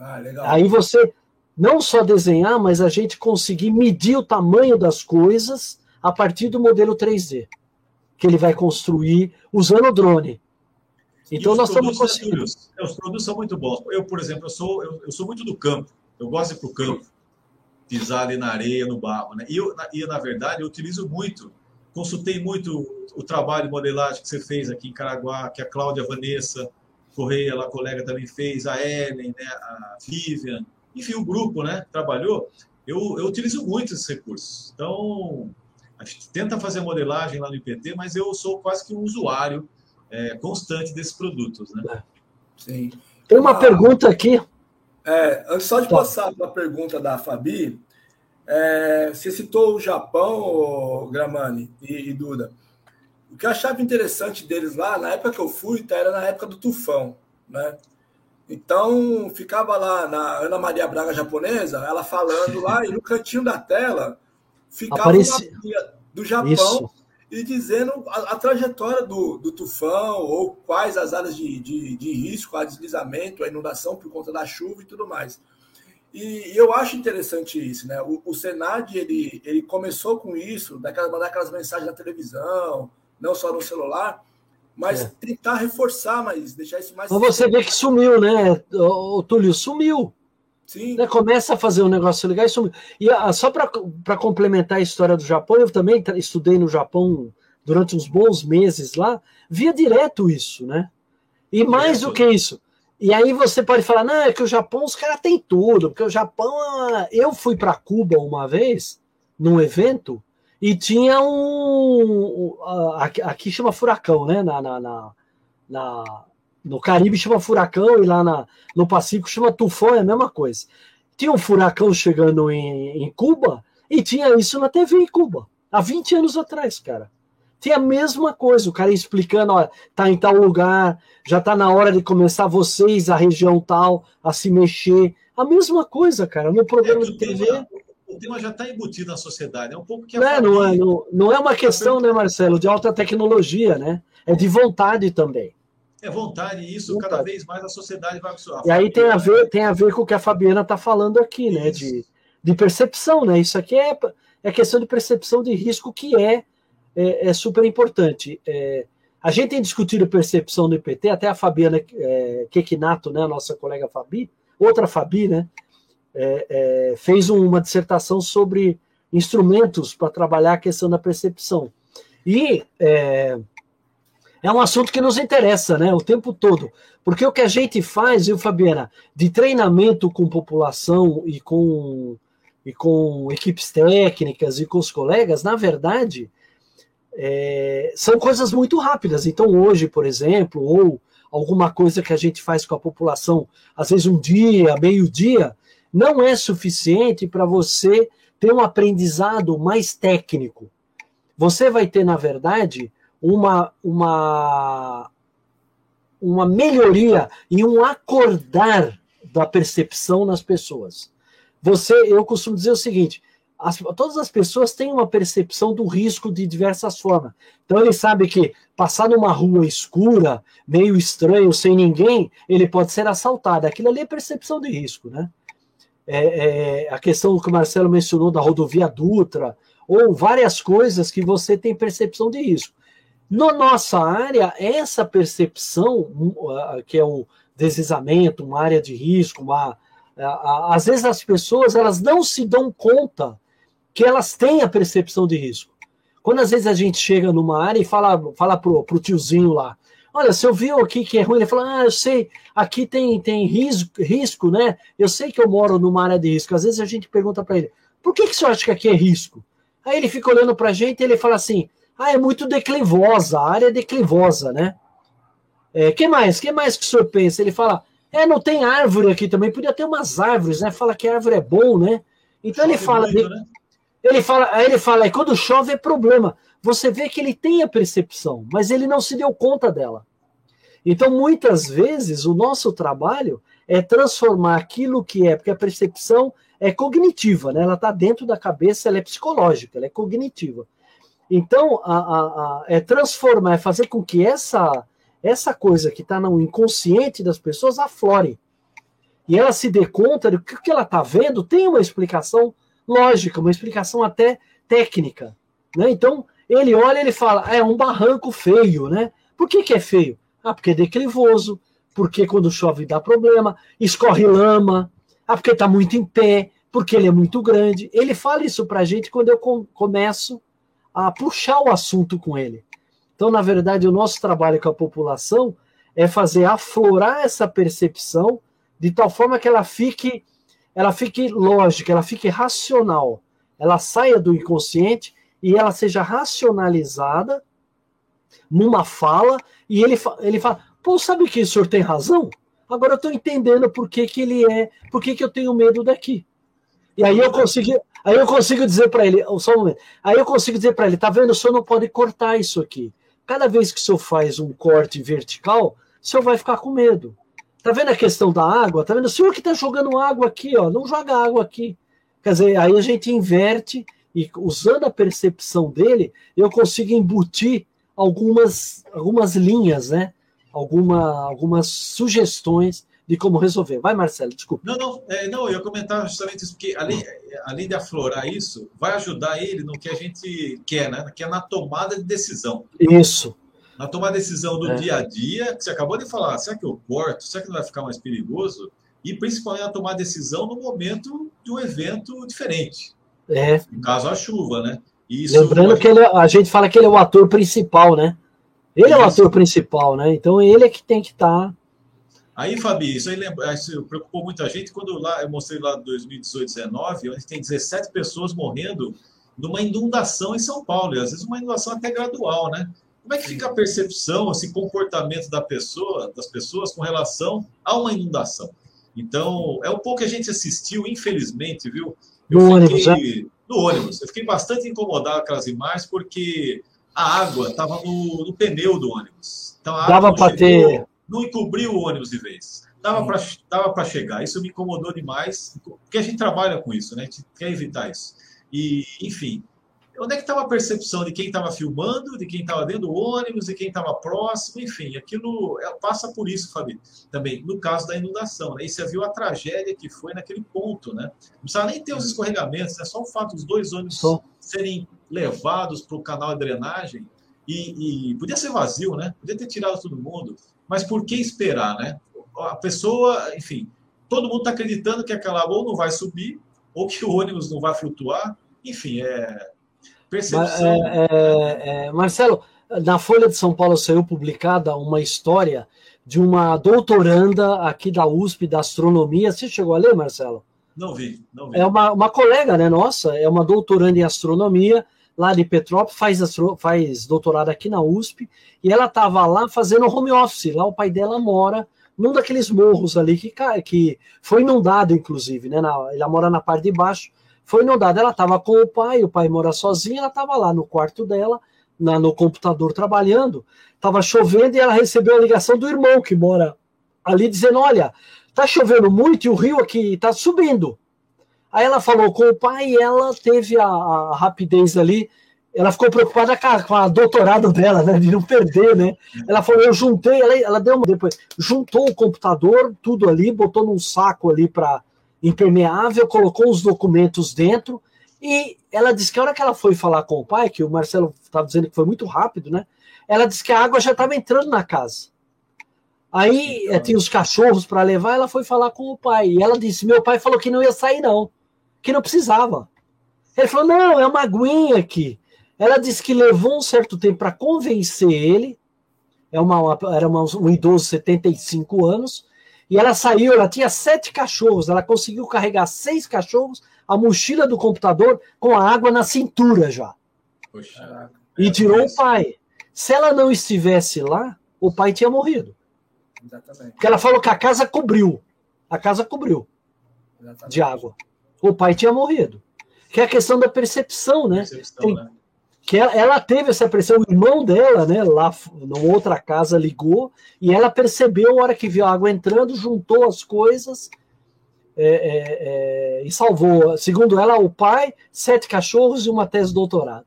[SPEAKER 3] Ah, aí você não só desenhar, mas a gente conseguir medir o tamanho das coisas a partir do modelo 3D que ele vai construir usando o drone. Então nós estamos conseguindo.
[SPEAKER 4] É, os produtos são muito bons. Eu, por exemplo, eu sou, eu, eu sou muito do campo. Eu gosto de ir para o campo, pisar ali na areia, no barro. Né? E, eu, na, e, na verdade, eu utilizo muito, consultei muito o trabalho de modelagem que você fez aqui em Caraguá, que a Cláudia Vanessa Correia, lá, colega, também fez, a Ellen, né, a Vivian, enfim, o grupo né, trabalhou. Eu, eu utilizo muito esses recursos. Então, a gente tenta fazer modelagem lá no IPT, mas eu sou quase que um usuário é, constante desses produtos. Né? É.
[SPEAKER 3] Sim. Tem uma ah, pergunta aqui.
[SPEAKER 2] É, antes só de tá. passar para a pergunta da Fabi, é, você citou o Japão, Gramani e, e, Duda. O que eu achava interessante deles lá, na época que eu fui, tá, era na época do tufão, né? Então, ficava lá na Ana Maria Braga japonesa, ela falando lá, e no cantinho da tela ficava Apareci... uma do Japão Isso. E dizendo a, a trajetória do, do, tufão ou quais as áreas de, de, de, risco, a deslizamento, a inundação por conta da chuva e tudo mais. E, e eu acho interessante isso, né? O, o Senad ele, ele começou com isso, daquelas, mandar aquelas mensagens na televisão, não só no celular, mas é. tentar reforçar mais, deixar isso mais.
[SPEAKER 3] Mas você vê que sumiu, né, o Túlio? Sumiu. Sim. Né, começa a fazer um negócio legal. Isso, e ah, só para complementar a história do Japão, eu também estudei no Japão durante uns bons meses lá, via direto isso, né? E mais do que isso. E aí você pode falar, não, é que o Japão os caras têm tudo, porque o Japão. Eu fui para Cuba uma vez, num evento, e tinha um. Aqui chama furacão, né? Na, na, na, na no Caribe chama furacão e lá na, no Pacífico chama tufão, é a mesma coisa. Tinha um furacão chegando em, em Cuba e tinha isso na TV em Cuba, há 20 anos atrás, cara. Tinha a mesma coisa, o cara explicando, olha, tá em tal lugar, já tá na hora de começar vocês, a região tal, a se mexer. A mesma coisa, cara, no programa é de TV.
[SPEAKER 4] Uma, o tema já está embutido na sociedade. É um pouco que
[SPEAKER 3] não, não, é, não, não é uma questão, né, Marcelo, de alta tecnologia, né? É de vontade também.
[SPEAKER 4] É vontade, e isso vontade. cada vez mais a sociedade vai absorver.
[SPEAKER 3] E aí tem a ver, tem a ver com o que a Fabiana está falando aqui, né? De, de percepção, né? Isso aqui é, é questão de percepção de risco que é, é, é super importante. É, a gente tem discutido percepção no IPT, até a Fabiana é, Kekinato, né, a nossa colega Fabi, outra Fabi, né, é, é, fez uma dissertação sobre instrumentos para trabalhar a questão da percepção. E é, um assunto que nos interessa, né, o tempo todo, porque o que a gente faz, viu, Fabiana, de treinamento com população e com, e com equipes técnicas e com os colegas, na verdade, é, são coisas muito rápidas. Então, hoje, por exemplo, ou alguma coisa que a gente faz com a população, às vezes um dia, meio-dia, não é suficiente para você ter um aprendizado mais técnico. Você vai ter, na verdade, uma, uma, uma melhoria e um acordar da percepção nas pessoas. Você, eu costumo dizer o seguinte: as, todas as pessoas têm uma percepção do risco de diversas formas. Então ele sabe que passar numa rua escura, meio estranho, sem ninguém, ele pode ser assaltado. Aquilo ali é percepção de risco, né? É, é, a questão que o Marcelo mencionou da rodovia Dutra, ou várias coisas que você tem percepção de risco. Na nossa área, essa percepção, que é o deslizamento, uma área de risco, uma, às vezes as pessoas elas não se dão conta que elas têm a percepção de risco. Quando às vezes a gente chega numa área e fala, fala pro, pro tiozinho lá, olha, você ouviu aqui que é ruim? Ele fala, ah, eu sei, aqui tem, tem risco, risco, né? Eu sei que eu moro numa área de risco. Às vezes a gente pergunta para ele, por que, que você acha que aqui é risco? Aí ele fica olhando para a gente e ele fala assim, ah, é muito declivosa, a área é declivosa, né? É, que mais? que mais que o senhor pensa? Ele fala, é, não tem árvore aqui também, podia ter umas árvores, né? Fala que árvore é bom, né? Então Chove ele fala... Muito, né? Ele fala, aí ele fala, e quando chove é problema. Você vê que ele tem a percepção, mas ele não se deu conta dela. Então, muitas vezes, o nosso trabalho é transformar aquilo que é, porque a percepção é cognitiva, né? ela está dentro da cabeça, ela é psicológica, ela é cognitiva. Então, a, a, a, é transformar, é fazer com que essa, essa coisa que está no inconsciente das pessoas aflore. E ela se dê conta de que o que ela está vendo tem uma explicação lógica, uma explicação até técnica. Né? Então, ele olha ele fala, ah, é um barranco feio, né? Por que, que é feio? Ah, porque é declivoso, porque quando chove dá problema, escorre lama, ah, porque está muito em pé, porque ele é muito grande. Ele fala isso para a gente quando eu com, começo a puxar o assunto com ele. Então, na verdade, o nosso trabalho com a população é fazer aflorar essa percepção de tal forma que ela fique ela fique lógica, ela fique racional, ela saia do inconsciente e ela seja racionalizada numa fala e ele, ele fala, pô, sabe que o senhor tem razão? Agora eu estou entendendo por que, que ele é, por que, que eu tenho medo daqui. E aí eu consigo, aí eu consigo dizer para ele, só um momento, aí eu consigo dizer para ele, tá vendo, o senhor não pode cortar isso aqui. Cada vez que o senhor faz um corte vertical, o senhor vai ficar com medo. Tá vendo a questão da água? Tá vendo? O senhor que está jogando água aqui, ó, não joga água aqui. Quer dizer, aí a gente inverte e usando a percepção dele, eu consigo embutir algumas, algumas linhas, né? Alguma, algumas sugestões de como resolver. Vai, Marcelo, desculpa.
[SPEAKER 4] Não, não, é, não, eu ia comentar justamente isso, porque além, além de aflorar isso, vai ajudar ele no que a gente quer, né? Que é na tomada de decisão.
[SPEAKER 3] Isso
[SPEAKER 4] a tomar decisão do é. dia a dia, que você acabou de falar, será que eu corto? Será que não vai ficar mais perigoso? E principalmente a tomar decisão no momento de um evento diferente.
[SPEAKER 3] É.
[SPEAKER 4] No caso, a chuva, né?
[SPEAKER 3] Isso Lembrando que ele, é, a gente fala que ele é o ator principal, né? Ele é o ator principal, né? Então ele é que tem que estar. Tá...
[SPEAKER 4] Aí, Fabi, isso aí lembra, isso preocupou muita gente quando lá eu mostrei lá 2018, 19, onde tem 17 pessoas morrendo numa inundação em São Paulo, e às vezes uma inundação até gradual, né? Como é que fica a percepção, esse comportamento da pessoa, das pessoas com relação a uma inundação? Então, é um pouco que a gente assistiu, infelizmente, viu?
[SPEAKER 3] Eu no fiquei, ônibus,
[SPEAKER 4] né? No ônibus. Eu fiquei bastante incomodado com aquelas imagens, porque a água estava no, no, pneu do ônibus. Então, a
[SPEAKER 3] Dava para ter.
[SPEAKER 4] Não encobriu o ônibus de vez. dava para dava chegar. Isso me incomodou demais, porque a gente trabalha com isso, né? A gente quer evitar isso. E, enfim, onde é que estava a percepção de quem estava filmando, de quem estava dentro do ônibus, de quem estava próximo, enfim, aquilo é, passa por isso, Fabi, também, no caso da inundação, né? E você viu a tragédia que foi naquele ponto, né? Não precisava nem ter os escorregamentos, é né? só o fato dos dois ônibus serem levados para o canal de drenagem e, e, podia ser vazio, né? Podia ter tirado todo mundo, mas por que esperar, né? A pessoa, enfim, todo mundo está acreditando que aquela ou não vai subir ou que o ônibus não vai flutuar, enfim, é Percepção. É,
[SPEAKER 3] é, é, Marcelo, na Folha de São Paulo saiu publicada uma história de uma doutoranda aqui da USP da astronomia. Você chegou a ler, Marcelo?
[SPEAKER 4] Não vi, não vi.
[SPEAKER 3] É uma, uma colega, né, nossa, é uma doutoranda em astronomia lá de Petrópolis, faz, faz doutorado aqui na USP, e ela estava lá fazendo home office. Lá o pai dela mora num daqueles morros ali que, que foi inundado, inclusive, né? Na, ela mora na parte de baixo foi inundada. Ela estava com o pai, o pai mora sozinho, ela estava lá no quarto dela, na, no computador trabalhando, estava chovendo e ela recebeu a ligação do irmão que mora ali dizendo: Olha, tá chovendo muito e o rio aqui está subindo. Aí ela falou com o pai e ela teve a, a rapidez ali. Ela ficou preocupada com a, com a, doutorado dela, né? De não perder, né? Ela falou, eu juntei, ela, ela deu uma depois, juntou o computador, tudo ali, botou num saco ali para impermeável, colocou os documentos dentro e ela disse que a hora que ela foi falar com o pai, que o Marcelo estava dizendo que foi muito rápido, né? Ela disse que a água já estava entrando na casa. Aí então... tinha os cachorros para levar, ela foi falar com o pai. E ela disse: Meu pai falou que não ia sair, não, que não precisava. Ele falou: Não, é uma aguinha aqui. Ela disse que levou um certo tempo para convencer ele. É uma, era uma, um idoso, 75 anos, e ela saiu, ela tinha sete cachorros, ela conseguiu carregar seis cachorros, a mochila do computador com a água na cintura já. Poxa, e tirou o pai. Se ela não estivesse lá, o pai tinha morrido. Exatamente. Porque ela falou que a casa cobriu. A casa cobriu Exatamente. de água. O pai tinha morrido. Que é a questão da percepção, né? Percepção, Tem, né? que ela, ela, teve essa pressão, o irmão dela, né, lá numa outra casa ligou e ela percebeu a hora que viu a água entrando, juntou as coisas é, é, é, e salvou, segundo ela, o pai, sete cachorros e uma tese de doutorado.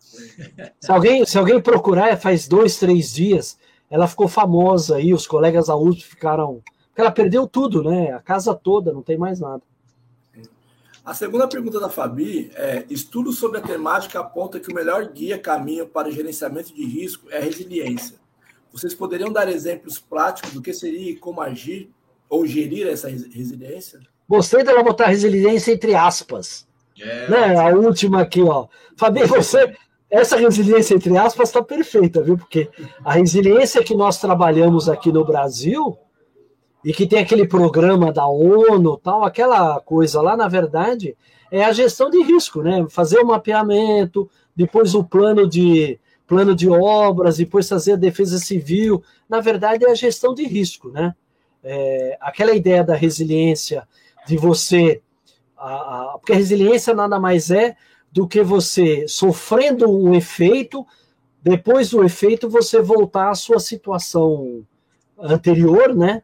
[SPEAKER 3] <laughs> Se alguém, se alguém procurar, faz dois, três dias, ela ficou famosa aí, os colegas da USP ficaram. Porque ela perdeu tudo, né? A casa toda, não tem mais nada.
[SPEAKER 2] A segunda pergunta da Fabi é: estudos sobre a temática apontam que o melhor guia caminho para o gerenciamento de risco é a resiliência. Vocês poderiam dar exemplos práticos do que seria e como agir ou gerir essa resiliência?
[SPEAKER 3] Gostei dela botar resiliência entre aspas. É, né? A última aqui, ó. Fabi, você. Essa resiliência entre aspas está perfeita, viu? Porque a resiliência que nós trabalhamos aqui no Brasil e que tem aquele programa da ONU, tal, aquela coisa lá, na verdade, é a gestão de risco, né? Fazer o mapeamento, depois o plano de plano de obras, depois fazer a defesa civil. Na verdade, é a gestão de risco, né? É, aquela ideia da resiliência, de você. A, a, porque a resiliência nada mais é do que você sofrendo um efeito, depois do efeito você voltar à sua situação anterior, né?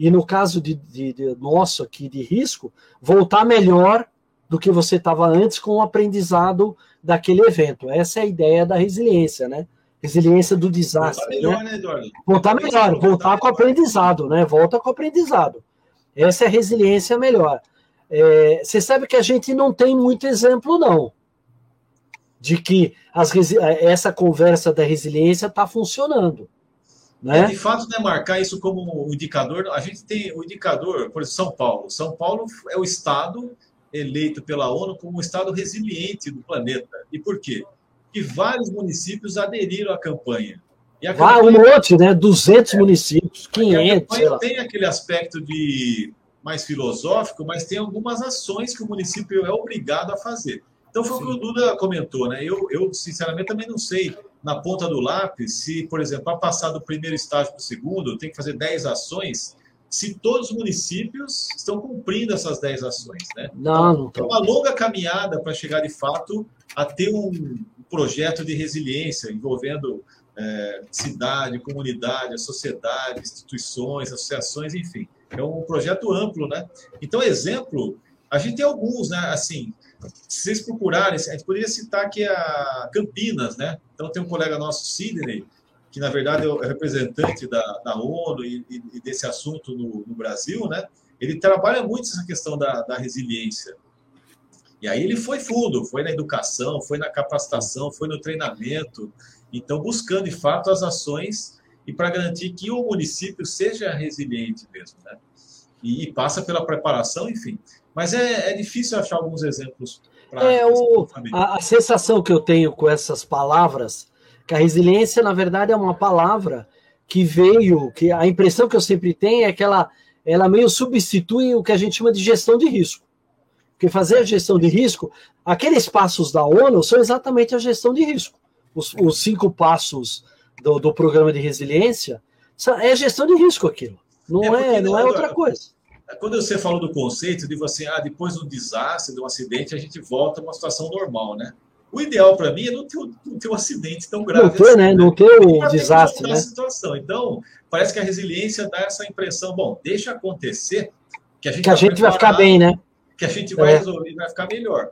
[SPEAKER 3] E no caso de, de, de nosso aqui de risco, voltar melhor do que você estava antes com o aprendizado daquele evento. Essa é a ideia da resiliência, né? Resiliência do desastre. Voltar melhor, né, né Eduardo? Voltar melhor, voltar com o aprendizado, né? Volta com o aprendizado. Essa é a resiliência melhor. É, você sabe que a gente não tem muito exemplo, não, de que as, essa conversa da resiliência está funcionando. Né?
[SPEAKER 4] É, de fato, né, marcar isso como um indicador, a gente tem o indicador, por exemplo, São Paulo. São Paulo é o estado eleito pela ONU como o estado resiliente do planeta. E por quê? Porque vários municípios aderiram à campanha.
[SPEAKER 3] E a campanha, um monte, né? 200 é, municípios, 500.
[SPEAKER 4] A tem aquele aspecto de mais filosófico, mas tem algumas ações que o município é obrigado a fazer. Então foi Sim. o que o Duda comentou, né? Eu, eu, sinceramente, também não sei na ponta do lápis se, por exemplo, para passar do primeiro estágio para o segundo, tem que fazer 10 ações, se todos os municípios estão cumprindo essas 10 ações, né?
[SPEAKER 3] Não, não
[SPEAKER 4] É uma longa caminhada para chegar, de fato, a ter um projeto de resiliência envolvendo é, cidade, comunidade, a sociedade, instituições, associações, enfim. é um projeto amplo, né? Então, exemplo, a gente tem alguns, né? Assim, se vocês procurarem, a gente poderia citar aqui a Campinas, né? Então, tem um colega nosso, Sidney, que na verdade é o representante da, da ONU e, e desse assunto no, no, Brasil, né? Ele trabalha muito essa questão da, da resiliência. E aí ele foi fundo, foi na educação, foi na capacitação, foi no treinamento. Então, buscando de fato as ações e para garantir que o município seja resiliente mesmo, né? E passa pela preparação, enfim. Mas é, é difícil achar alguns exemplos.
[SPEAKER 3] É, o, a, a, sensação que eu tenho com essas palavras, que a resiliência, na verdade, é uma palavra que veio, que a impressão que eu sempre tenho é que ela, ela meio substitui o que a gente chama de gestão de risco. Porque fazer a gestão de risco, aqueles passos da ONU são exatamente a gestão de risco. Os, os cinco passos do, do programa de resiliência é gestão de risco aquilo. Não é, é não é outra coisa.
[SPEAKER 4] Quando você falou do conceito de você, ah, depois do desastre, de um acidente, a gente volta a uma situação normal, né? O ideal para mim é não ter, não ter um acidente tão grave.
[SPEAKER 3] Não ter, assim, né? Não ter o desastre, né?
[SPEAKER 4] Situação. Então, parece que a resiliência dá essa impressão, bom, deixa acontecer, que a gente,
[SPEAKER 3] que a gente vai ficar bem, né?
[SPEAKER 4] Que a gente vai é. resolver, vai ficar melhor.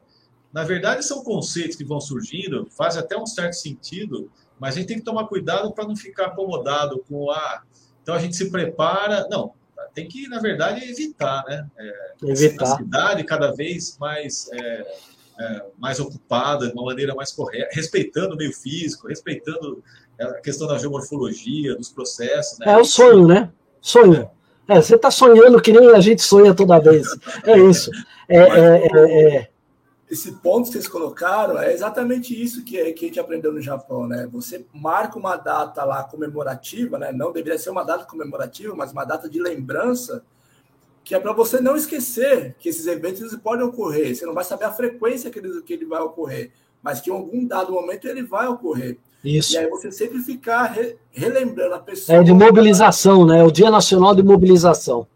[SPEAKER 4] Na verdade, são conceitos que vão surgindo, fazem até um certo sentido, mas a gente tem que tomar cuidado para não ficar acomodado com a. Ah, então a gente se prepara. Não, tem que, na verdade, evitar, né? É,
[SPEAKER 3] evitar.
[SPEAKER 4] A cidade cada vez mais, é, é, mais ocupada, de uma maneira mais correta, respeitando o meio físico, respeitando a questão da geomorfologia, dos processos. Né?
[SPEAKER 3] É o sonho, né? Sonho. É, você está sonhando que nem a gente sonha toda vez. É isso. É, é, é, é,
[SPEAKER 2] esse ponto que vocês colocaram é exatamente isso que, que a gente aprendeu no Japão, né? Você marca uma data lá comemorativa, né? Não deveria ser uma data comemorativa, mas uma data de lembrança, que é para você não esquecer que esses eventos podem ocorrer. Você não vai saber a frequência que ele, que ele vai ocorrer, mas que em algum dado momento ele vai ocorrer.
[SPEAKER 3] Isso.
[SPEAKER 2] E aí você sempre ficar re, relembrando a pessoa.
[SPEAKER 3] É de mobilização, né? O Dia Nacional de Mobilização.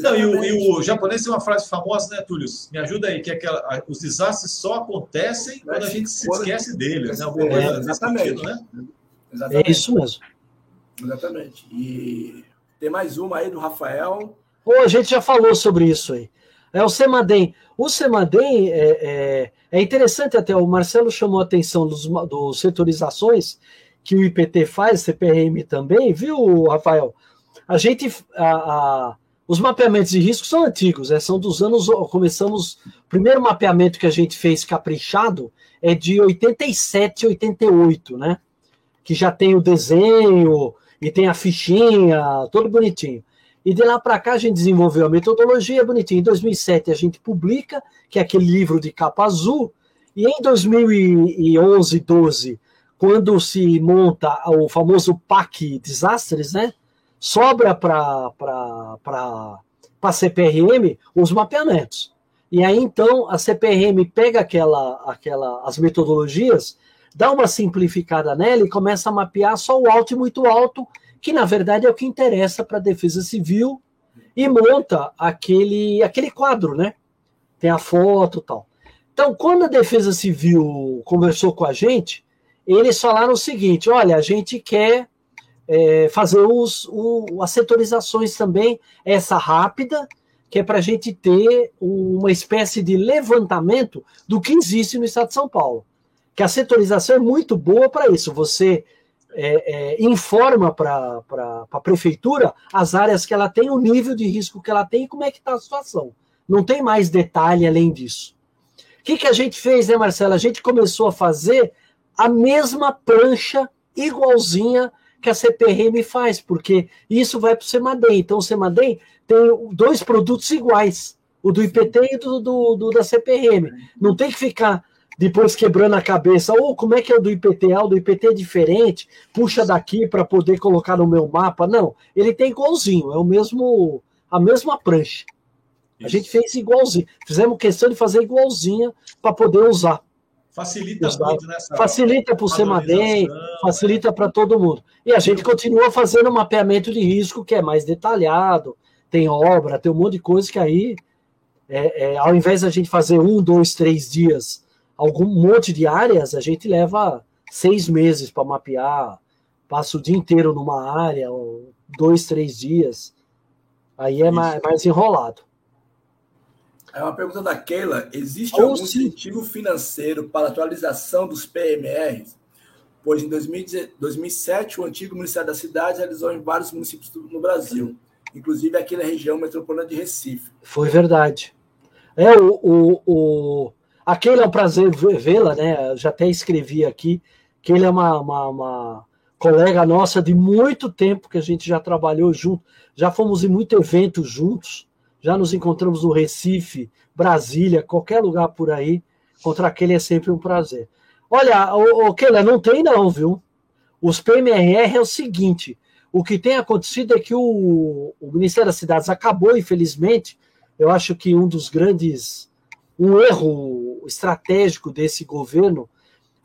[SPEAKER 4] Não, e, o, e, o, japonês tem uma frase famosa, né, Túlio? Me ajuda aí, que é aquela, os desastres só acontecem quando a gente se esquece deles, né? Alguma
[SPEAKER 2] coisa é, exatamente. Sentido, né?
[SPEAKER 3] Exatamente. É isso mesmo.
[SPEAKER 2] Exatamente. E tem mais uma aí do Rafael.
[SPEAKER 3] Pô, a gente já falou sobre isso aí. É o Semadem. O Semadem é, é, é, interessante até, o Marcelo chamou a atenção dos, dos setorizações que o IPT faz, CPRM também, viu, Rafael? A gente, a, a os mapeamentos de risco são antigos, é, são dos anos. Começamos. O primeiro mapeamento que a gente fez caprichado é de 87, 88, né? Que já tem o desenho e tem a fichinha, todo bonitinho. E de lá para cá a gente desenvolveu a metodologia bonitinho. Em 2007 a gente publica, que é aquele livro de capa azul. E em 2011, 12, quando se monta o famoso PAC Desastres, né? Sobra para a CPRM os mapeamentos. E aí, então, a CPRM pega aquela, aquela, as metodologias, dá uma simplificada nela e começa a mapear só o alto e muito alto, que na verdade é o que interessa para a Defesa Civil, e monta aquele, aquele quadro, né? Tem a foto e tal. Então, quando a Defesa Civil conversou com a gente, eles falaram o seguinte: olha, a gente quer é, fazer os, o, as setorizações também, essa rápida, que é para a gente ter uma espécie de levantamento do que existe no estado de São Paulo. Que a setorização é muito boa para isso. Você é, é, informa para a prefeitura as áreas que ela tem, o nível de risco que ela tem e como é que está a situação. Não tem mais detalhe além disso. O que, que a gente fez, né, Marcela? A gente começou a fazer a mesma prancha igualzinha que a CPRM faz, porque isso vai para o CEMADEM. Então, o CEMADEM tem dois produtos iguais, o do IPT e do, do, do da CPRM. Não tem que ficar depois quebrando a cabeça, ou oh, como é que é o do IPT? Ah, o do IPT é diferente, puxa daqui para poder colocar no meu mapa. Não, ele tem igualzinho, é o mesmo, a mesma prancha. A gente fez igualzinho, fizemos questão de fazer igualzinha para poder usar.
[SPEAKER 4] Facilita muito nessa.
[SPEAKER 3] Facilita para o Semadem, facilita é. para todo mundo. E a gente continua fazendo um mapeamento de risco que é mais detalhado, tem obra, tem um monte de coisa que aí, é, é, ao invés da gente fazer um, dois, três dias, algum monte de áreas, a gente leva seis meses para mapear, passa o dia inteiro numa área, dois, três dias. Aí é mais, mais, enrolado.
[SPEAKER 2] É uma pergunta da Keila. Existe Ou algum sim. incentivo financeiro para atualização dos PMRs? Pois em 2007, o antigo Ministério da Cidade realizou em vários municípios no Brasil, inclusive aqui na região metropolitana de Recife.
[SPEAKER 3] Foi verdade. É, o, o, o... Aquele é um prazer vê-la, né? Eu já até escrevi aqui que ele é uma, uma, uma colega nossa de muito tempo que a gente já trabalhou junto, já fomos em muito evento juntos, já nos encontramos no Recife, Brasília, qualquer lugar por aí. Contra aquele é sempre um prazer. Olha, o, o Keila, não tem não, viu? Os PMRR é o seguinte: o que tem acontecido é que o, o Ministério das Cidades acabou, infelizmente. Eu acho que um dos grandes, um erro estratégico desse governo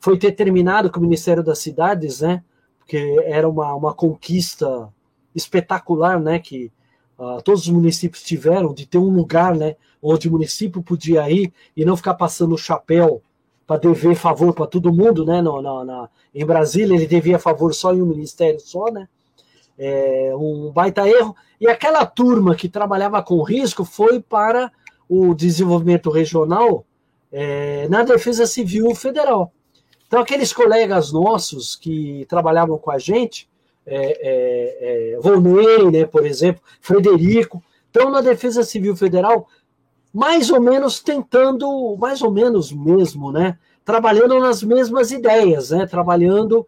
[SPEAKER 3] foi ter terminado com o Ministério das Cidades, né? porque era uma, uma conquista espetacular, né, que uh, todos os municípios tiveram, de ter um lugar, né, onde o município podia ir e não ficar passando o chapéu para dever favor para todo mundo, né, no, no, na, em Brasília ele devia favor só em um ministério só, né, é, um baita erro, e aquela turma que trabalhava com risco foi para o desenvolvimento regional é, na Defesa Civil Federal. Então, aqueles colegas nossos que trabalhavam com a gente, é, é, é, Volney, né, por exemplo, Frederico, estão na Defesa Civil Federal, mais ou menos tentando, mais ou menos mesmo, né, trabalhando nas mesmas ideias, né, trabalhando.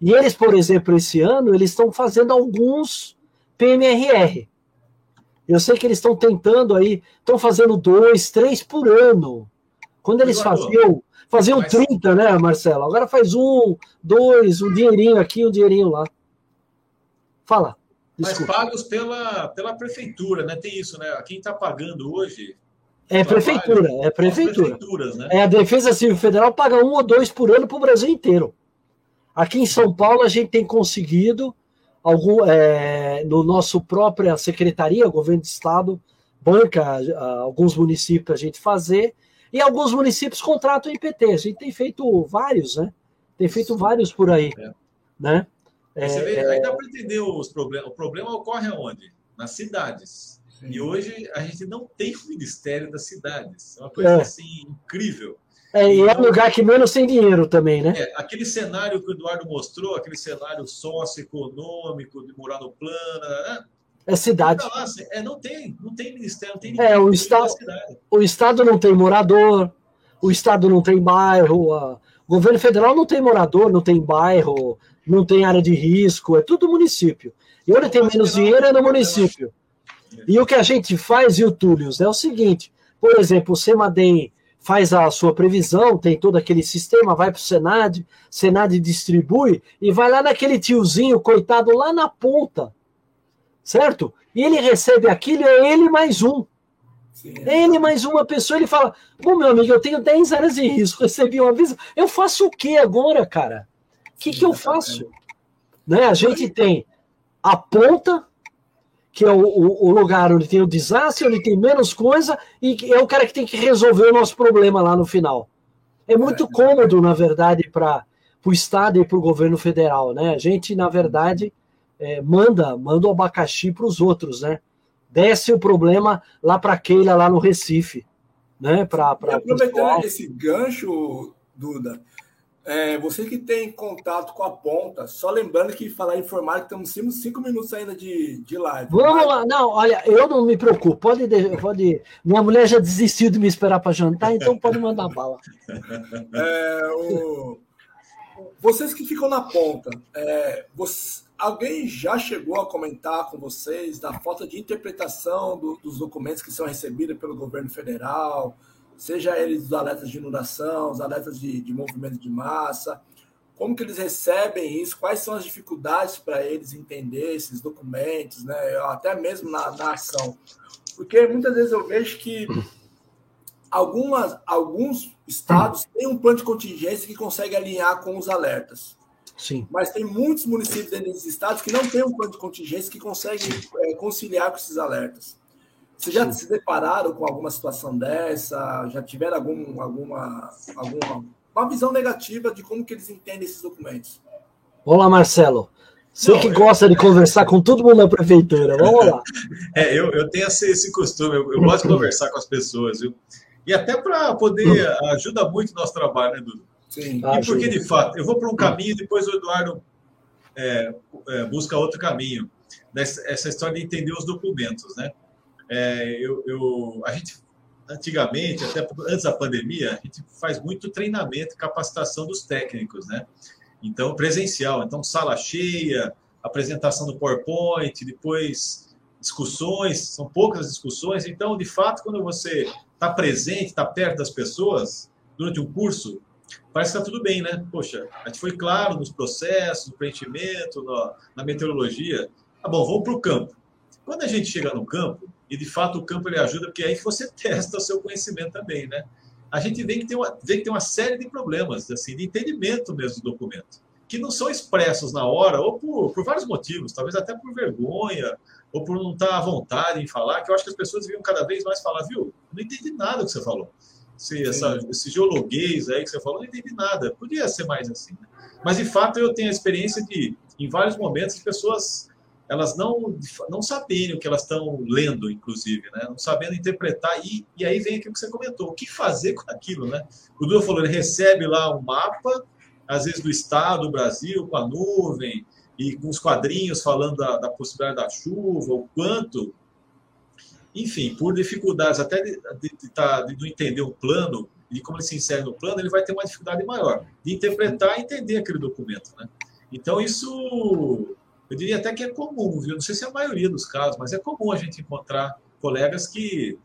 [SPEAKER 3] E eles, por exemplo, esse ano, eles estão fazendo alguns PMRR. Eu sei que eles estão tentando aí, estão fazendo dois, três por ano. Quando eles faziam Faziam Mas... 30, né, Marcelo? Agora faz um, dois, um dinheirinho aqui, um dinheirinho lá. Fala.
[SPEAKER 4] Desculpa. Mas pagos pela, pela prefeitura, né? Tem isso, né? Quem está pagando hoje.
[SPEAKER 3] É prefeitura, é prefeitura. Né? É a Defesa Civil Federal paga um ou dois por ano para o Brasil inteiro. Aqui em São Paulo a gente tem conseguido algum é, no nosso própria secretaria, governo de estado, banca alguns municípios a gente fazer e alguns municípios contratam IPT. A gente tem feito vários, né? Tem feito vários por aí. É. Né?
[SPEAKER 4] É, Você vê, é... aí dá para entender os problemas. O problema ocorre aonde? Nas cidades. Sim. E hoje a gente não tem o Ministério das Cidades. É uma coisa é. assim incrível.
[SPEAKER 3] É, e então, é um lugar que menos tem dinheiro também, né?
[SPEAKER 4] É, aquele cenário que o Eduardo mostrou, aquele cenário socioeconômico de morar no plano, né?
[SPEAKER 3] É cidade.
[SPEAKER 4] Lá, assim, é, não tem, não tem ministério, não tem
[SPEAKER 3] ninguém. É, o, estado, o Estado não tem morador, o Estado não tem bairro, o governo federal não tem morador, não tem bairro, não tem área de risco, é tudo município. E onde tem menos dinheiro é no município. E o que a gente faz, o Túlio, é o seguinte: por exemplo, o Semadem faz a sua previsão, tem todo aquele sistema, vai para o Senad, Senad distribui e vai lá naquele tiozinho, coitado, lá na ponta, certo? E ele recebe aquilo, é ele mais um. Ele mais uma pessoa, ele fala: Bom, meu amigo, eu tenho 10 áreas de risco, recebi uma vez. Eu faço o que agora, cara? O que, que eu faço? Né? A gente tem a ponta, que é o, o, o, lugar onde tem o desastre, onde tem menos coisa, e é o cara que tem que resolver o nosso problema lá no final. É muito é, cômodo, na verdade, para o Estado e para o governo federal. Né? A gente, na verdade, é, manda, manda o abacaxi para os outros, né? Desce o problema lá para Keila, lá no Recife. Né? Pra, pra,
[SPEAKER 2] aproveitando esse gancho, Duda, é, você que tem contato com a ponta, só lembrando que falar informar que estamos cinco, minutos ainda de, de live.
[SPEAKER 3] Vamos lá, não, olha, eu não me preocupo, pode, pode. Minha mulher já desistiu de me esperar para jantar, então pode mandar bala.
[SPEAKER 2] É, o... Vocês que ficam na ponta, é, você, Alguém já chegou a comentar com vocês da falta de interpretação do, dos documentos que são recebidos pelo governo federal, seja eles os alertas de inundação, os alertas de, de movimento de massa, como que eles recebem isso, quais são as dificuldades para eles entender esses documentos, né? até mesmo na, na ação. Porque muitas vezes eu vejo que algumas, alguns estados têm um plano de contingência que consegue alinhar com os alertas.
[SPEAKER 3] Sim.
[SPEAKER 2] Mas tem muitos municípios dentro desses estados que não têm um plano de contingência que conseguem é, conciliar com esses alertas. Vocês já Sim. se depararam com alguma situação dessa? Já tiveram algum, alguma, alguma uma visão negativa de como que eles entendem esses documentos?
[SPEAKER 3] Olá, Marcelo. Você Não, que gosta eu... de conversar com todo mundo na prefeitura, vamos lá. <laughs>
[SPEAKER 4] É, eu, eu tenho esse, esse costume, eu, eu, gosto de conversar com as pessoas, viu? E até para poder, ajuda muito o nosso trabalho, né, Dudu? Sim. E porque, de fato, eu vou para um caminho, depois o Eduardo é, é, busca outro caminho. Nessa, essa história de entender os documentos, né? É, eu, eu, a gente, antigamente, até antes da pandemia, a gente faz muito treinamento e capacitação dos técnicos, né? Então, presencial. Então, sala cheia, apresentação do PowerPoint, depois discussões, são poucas discussões. Então, de fato, quando você está presente, está perto das pessoas, durante um curso, parece que está tudo bem, né? Poxa, a gente foi claro nos processos, no preenchimento, na, na meteorologia. Ah, bom, vamos para o campo. Quando a gente chega no campo, e de fato o campo ele ajuda, porque aí você <laughs> testa o seu conhecimento também, né? A gente vê que tem uma, vê que tem uma série de problemas, assim, de entendimento mesmo do documento, que não são expressos na hora, ou por, por vários motivos, talvez até por vergonha, ou por não estar à vontade em falar, que eu acho que as pessoas deviam cada vez mais falar, viu? Não entendi nada do que você falou. Esse, essa, esse geologuês aí que você falou, não entendi nada. Podia ser mais assim. Né? Mas, de fato, eu tenho a experiência de, em vários momentos, as pessoas elas não, não sabem o que elas estão lendo, inclusive, né? não sabendo interpretar. E, e aí vem aquilo que você comentou: o que fazer com aquilo? Né? O Duda falou: ele recebe lá um mapa, às vezes do estado, do Brasil, com a nuvem, e com os quadrinhos falando da, da possibilidade da chuva, o quanto. Enfim, por dificuldades até de, de, de, tá, de entender o plano e como ele se insere no plano, ele vai ter uma dificuldade maior de interpretar e entender aquele documento. Né? Então, isso eu diria até que é comum, viu? Não sei se é a maioria dos casos, mas é comum a gente encontrar colegas que,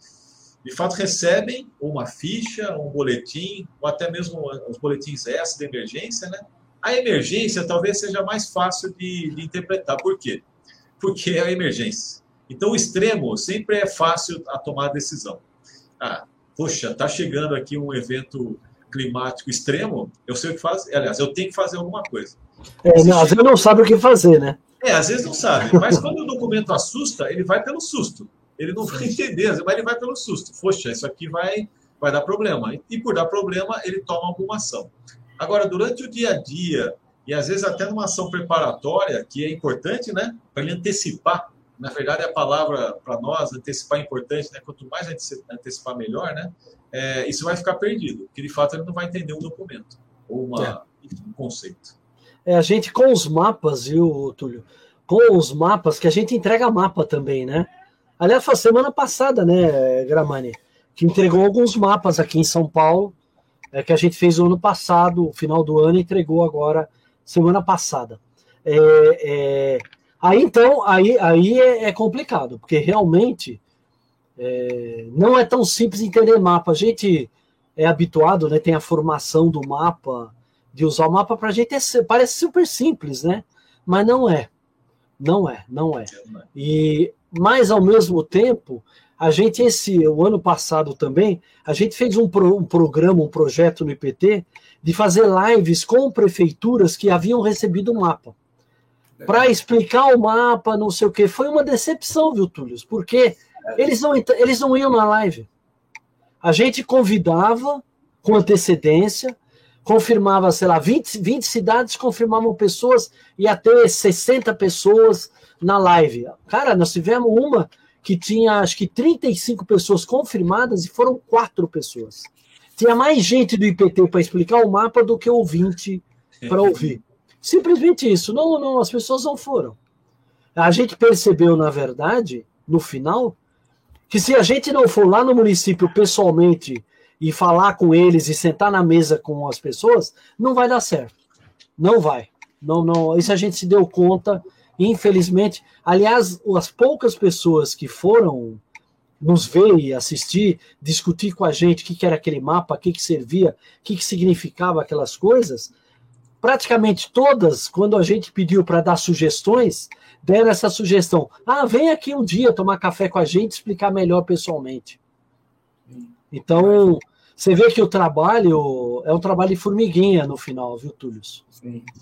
[SPEAKER 4] de fato, recebem uma ficha, um boletim, ou até mesmo os boletins S de emergência, né? A emergência talvez seja mais fácil de, de interpretar. Por quê? Porque é a emergência. Então, o extremo sempre é fácil a tomar a decisão. Ah, poxa, está chegando aqui um evento climático extremo, eu sei o que fazer. Aliás, eu tenho que fazer alguma coisa.
[SPEAKER 3] É, não, às vezes não sabe o que fazer, né?
[SPEAKER 4] É, às vezes não sabe. Mas quando o documento assusta, ele vai pelo susto. Ele não vai entender, mas ele vai pelo susto. Poxa, isso aqui vai, vai dar problema. E por dar problema, ele toma alguma ação. Agora, durante o dia a dia, e às vezes até numa ação preparatória, que é importante, né? Para ele antecipar. Na verdade, a palavra para nós, antecipar é importante, né? Quanto mais antecipar, melhor, né? É, isso vai ficar perdido, porque de fato ele não vai entender um documento ou uma, é. um conceito.
[SPEAKER 3] É, a gente com os mapas, viu, Túlio? Com os mapas, que a gente entrega mapa também, né? Aliás, foi semana passada, né, Gramani? Que entregou alguns mapas aqui em São Paulo, é, que a gente fez no ano passado, final do ano, e entregou agora, semana passada. É, é, aí então, aí, aí é, é complicado, porque realmente é, não é tão simples entender mapa. A gente é habituado, né? Tem a formação do mapa de usar o mapa para a gente é, parece super simples, né? Mas não é. Não é, não é. E mas ao mesmo tempo, a gente esse o ano passado também, a gente fez um, pro, um programa, um projeto no IPT de fazer lives com prefeituras que haviam recebido o mapa. Para explicar o mapa, não sei o que, foi uma decepção, viu, Túlio? Porque eles não, eles não iam na live. A gente convidava com antecedência, confirmava, sei lá, 20, 20 cidades confirmavam pessoas, ia ter 60 pessoas na live. Cara, nós tivemos uma que tinha acho que 35 pessoas confirmadas e foram quatro pessoas. Tinha mais gente do IPT para explicar o mapa do que ouvinte para <laughs> ouvir. Simplesmente isso. Não, não, as pessoas não foram. A gente percebeu, na verdade, no final, que se a gente não for lá no município pessoalmente e falar com eles e sentar na mesa com as pessoas, não vai dar certo. Não vai. Não, não. Isso a gente se deu conta, infelizmente. Aliás, as poucas pessoas que foram nos ver e assistir, discutir com a gente o que, era aquele mapa, o que, servia, o que significava aquelas coisas, praticamente todas, quando a gente pediu para dar sugestões, deram essa sugestão. Ah, vem aqui um dia tomar café com a gente explicar melhor pessoalmente. Então, você vê que o trabalho é um trabalho de formiguinha no final, viu, Túlio?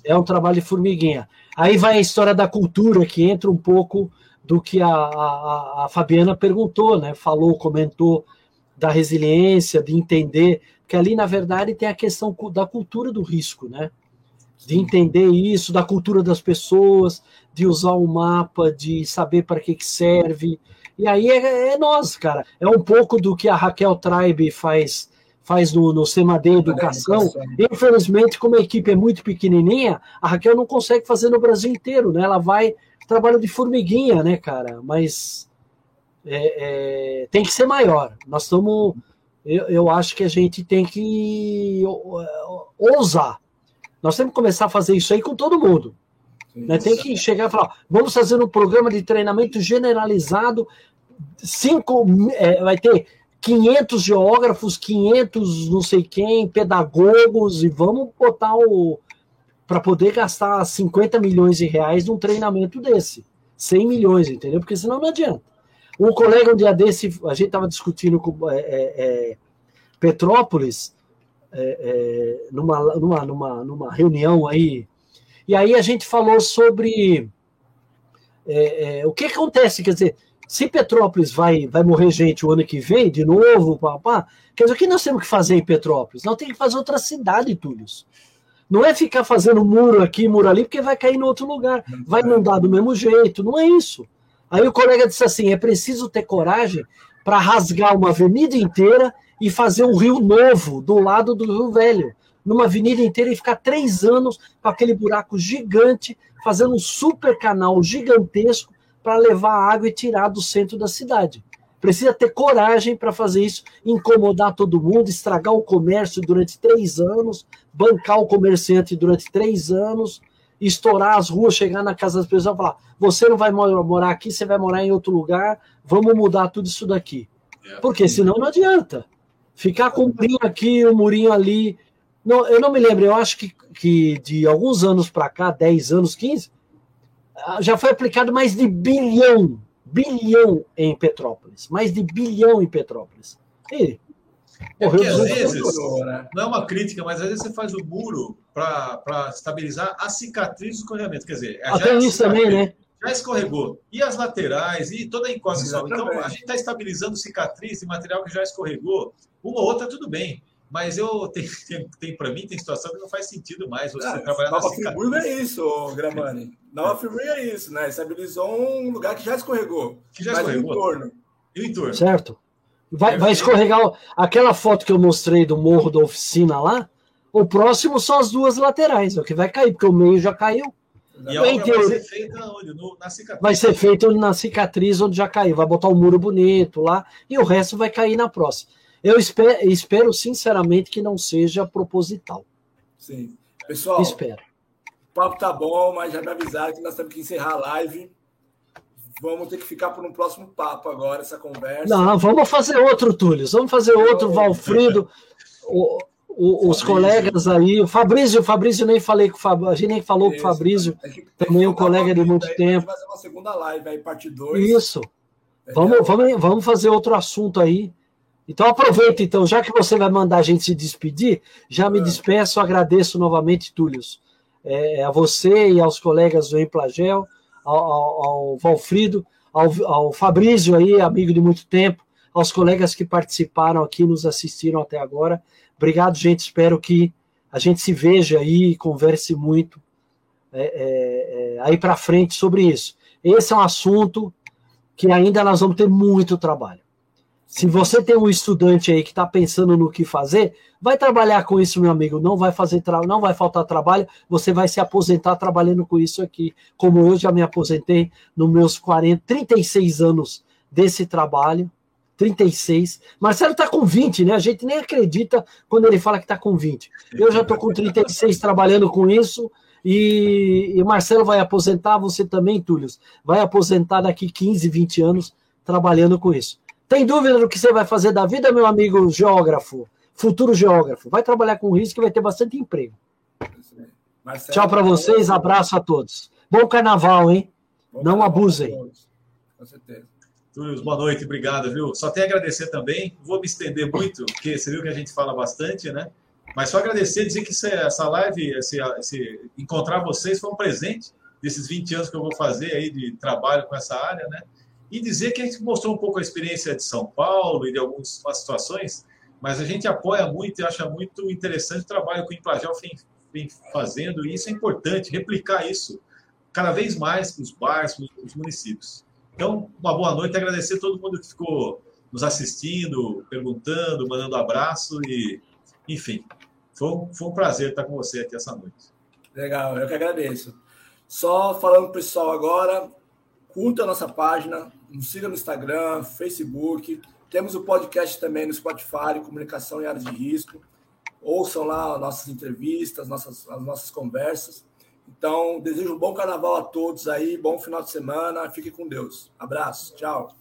[SPEAKER 3] É um trabalho de formiguinha. Aí vai a história da cultura, que entra um pouco do que a, a, a Fabiana perguntou, né? Falou, comentou da resiliência, de entender, que ali, na verdade, tem a questão da cultura do risco, né? De entender isso, da cultura das pessoas, de usar o mapa, de saber para que, que serve. E aí é, é nós, cara. É um pouco do que a Raquel Tribe faz faz no, no CMAD Educação. Infelizmente, como a equipe é muito pequenininha, a Raquel não consegue fazer no Brasil inteiro, né? Ela vai trabalho de formiguinha, né, cara? Mas é, é, tem que ser maior. Nós estamos. Eu, eu acho que a gente tem que ousar. Nós temos que começar a fazer isso aí com todo mundo. Né? Tem que chegar e falar: vamos fazer um programa de treinamento generalizado. Cinco, é, vai ter 500 geógrafos, 500 não sei quem, pedagogos, e vamos botar o. para poder gastar 50 milhões de reais num treinamento desse. 100 milhões, entendeu? Porque senão não adianta. Um colega um dia desse, a gente estava discutindo com é, é, é Petrópolis, é, é, numa, numa, numa, numa reunião aí, e aí a gente falou sobre é, o que acontece, quer dizer, se Petrópolis vai, vai morrer gente o ano que vem, de novo, quer dizer, o que nós temos que fazer em Petrópolis? Nós temos que fazer outra cidade, Túlio. Não é ficar fazendo muro aqui, muro ali, porque vai cair em outro lugar. Vai inundar do mesmo jeito. Não é isso. Aí o colega disse assim: é preciso ter coragem para rasgar uma avenida inteira e fazer um rio novo do lado do Rio Velho, numa avenida inteira e ficar três anos com aquele buraco gigante, fazendo um super canal gigantesco para levar água e tirar do centro da cidade. Precisa ter coragem para fazer isso, incomodar todo mundo, estragar o comércio durante três anos, bancar o comerciante durante três anos, estourar as ruas, chegar na casa das pessoas e falar: você não vai morar aqui, você vai morar em outro lugar, vamos mudar tudo isso daqui. É, Porque senão não adianta. Ficar com o murinho aqui, o murinho ali. Não, eu não me lembro, eu acho que, que de alguns anos para cá, 10 anos, 15, ah, já foi aplicado mais de bilhão, bilhão em Petrópolis. Mais de bilhão em Petrópolis. E
[SPEAKER 4] é porque às vezes, né? não é uma crítica, mas às vezes você faz o muro para estabilizar a cicatriz do escorregamento. Quer dizer,
[SPEAKER 3] Até isso também, né?
[SPEAKER 4] Já escorregou. E as laterais, e toda a encosta. Então, a gente está estabilizando cicatriz e material que já escorregou. Uma ou outra, tudo bem. Mas eu tenho, tem, tem para mim, tem situação que não faz sentido mais você é, trabalhar
[SPEAKER 2] Nova na cicatriz. é isso, Gramani. <laughs> Nova Friburgo é isso, né? Estabilizou um lugar que já escorregou.
[SPEAKER 4] Que já escorregou.
[SPEAKER 2] O entorno.
[SPEAKER 4] E o entorno.
[SPEAKER 3] Certo. Vai, vai escorregar. Aquela foto que eu mostrei do morro da oficina lá, o próximo são as duas laterais, é o que vai cair, porque o meio já caiu.
[SPEAKER 4] E a obra vai ser feita onde? No, na cicatriz.
[SPEAKER 3] Vai ser feito na cicatriz onde já caiu. Vai botar um muro bonito lá e o resto vai cair na próxima. Eu espero, espero sinceramente que não seja proposital.
[SPEAKER 2] Sim. Pessoal,
[SPEAKER 3] espero.
[SPEAKER 2] o papo tá bom, mas já me avisaram que nós temos que encerrar a live. Vamos ter que ficar por um próximo papo agora, essa conversa.
[SPEAKER 3] Não, vamos fazer outro, Túlio. Vamos fazer outro, Valfrido. <laughs> O, o, os colegas aí, o Fabrício, o Fabrício nem falei com o a gente nem falou Isso, com o Fabrício, também um colega de muito tempo.
[SPEAKER 2] fazer uma segunda live aí, parte 2.
[SPEAKER 3] Isso. Vamos, vamos, vamos fazer outro assunto aí. Então aproveita, então, já que você vai mandar a gente se despedir, já me é. despeço, agradeço novamente, Túlio, é, a você e aos colegas do Emplagel ao, ao, ao Valfrido, ao, ao Fabrício aí, amigo de muito tempo, aos colegas que participaram aqui, nos assistiram até agora. Obrigado, gente. Espero que a gente se veja aí e converse muito é, é, é aí para frente sobre isso. Esse é um assunto que ainda nós vamos ter muito trabalho. Se você tem um estudante aí que está pensando no que fazer, vai trabalhar com isso, meu amigo. Não vai fazer não vai faltar trabalho. Você vai se aposentar trabalhando com isso aqui. Como eu já me aposentei nos meus 40, 36 anos desse trabalho. 36. Marcelo está com 20, né? A gente nem acredita quando ele fala que está com 20. Eu já estou com 36 trabalhando com isso. E, e Marcelo vai aposentar, você também, Túlio, vai aposentar daqui 15, 20 anos trabalhando com isso. Tem dúvida do que você vai fazer da vida, meu amigo geógrafo, futuro geógrafo? Vai trabalhar com risco e vai ter bastante emprego. Marcelo, Tchau para vocês, abraço a todos. Bom carnaval, hein? Bom Não carnaval abusem.
[SPEAKER 4] Com certeza. Túlio, boa noite, obrigado, viu? Só tenho a agradecer também. Vou me estender muito, porque você viu que a gente fala bastante, né? Mas só agradecer, dizer que essa live, esse, esse, encontrar vocês foi um presente desses 20 anos que eu vou fazer aí de trabalho com essa área, né? e dizer que a gente mostrou um pouco a experiência de São Paulo e de algumas situações, mas a gente apoia muito e acha muito interessante o trabalho que o Implagel vem fazendo, e isso é importante, replicar isso cada vez mais para os bares, para os municípios. Então, uma boa noite, agradecer a todo mundo que ficou nos assistindo, perguntando, mandando abraço e, enfim, foi um, foi um prazer estar com você aqui essa noite.
[SPEAKER 2] Legal, eu que agradeço. Só falando para o pessoal agora, curta a nossa página, nos siga no Instagram, Facebook, temos o podcast também no Spotify, Comunicação em Áreas de Risco. Ouçam lá nossas entrevistas, nossas, as nossas conversas. Então, desejo um bom carnaval a todos aí, bom final de semana. Fique com Deus. Abraço, tchau.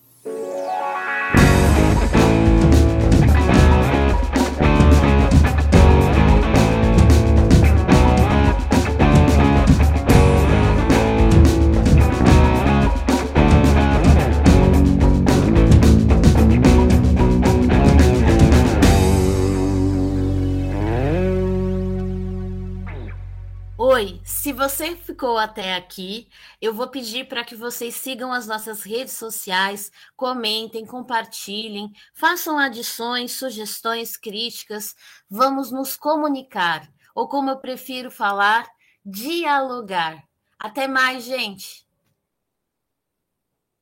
[SPEAKER 1] Oi, se você ficou até aqui, eu vou pedir para que vocês sigam as nossas redes sociais, comentem, compartilhem, façam adições, sugestões, críticas. Vamos nos comunicar, ou como eu prefiro falar, dialogar. Até mais, gente!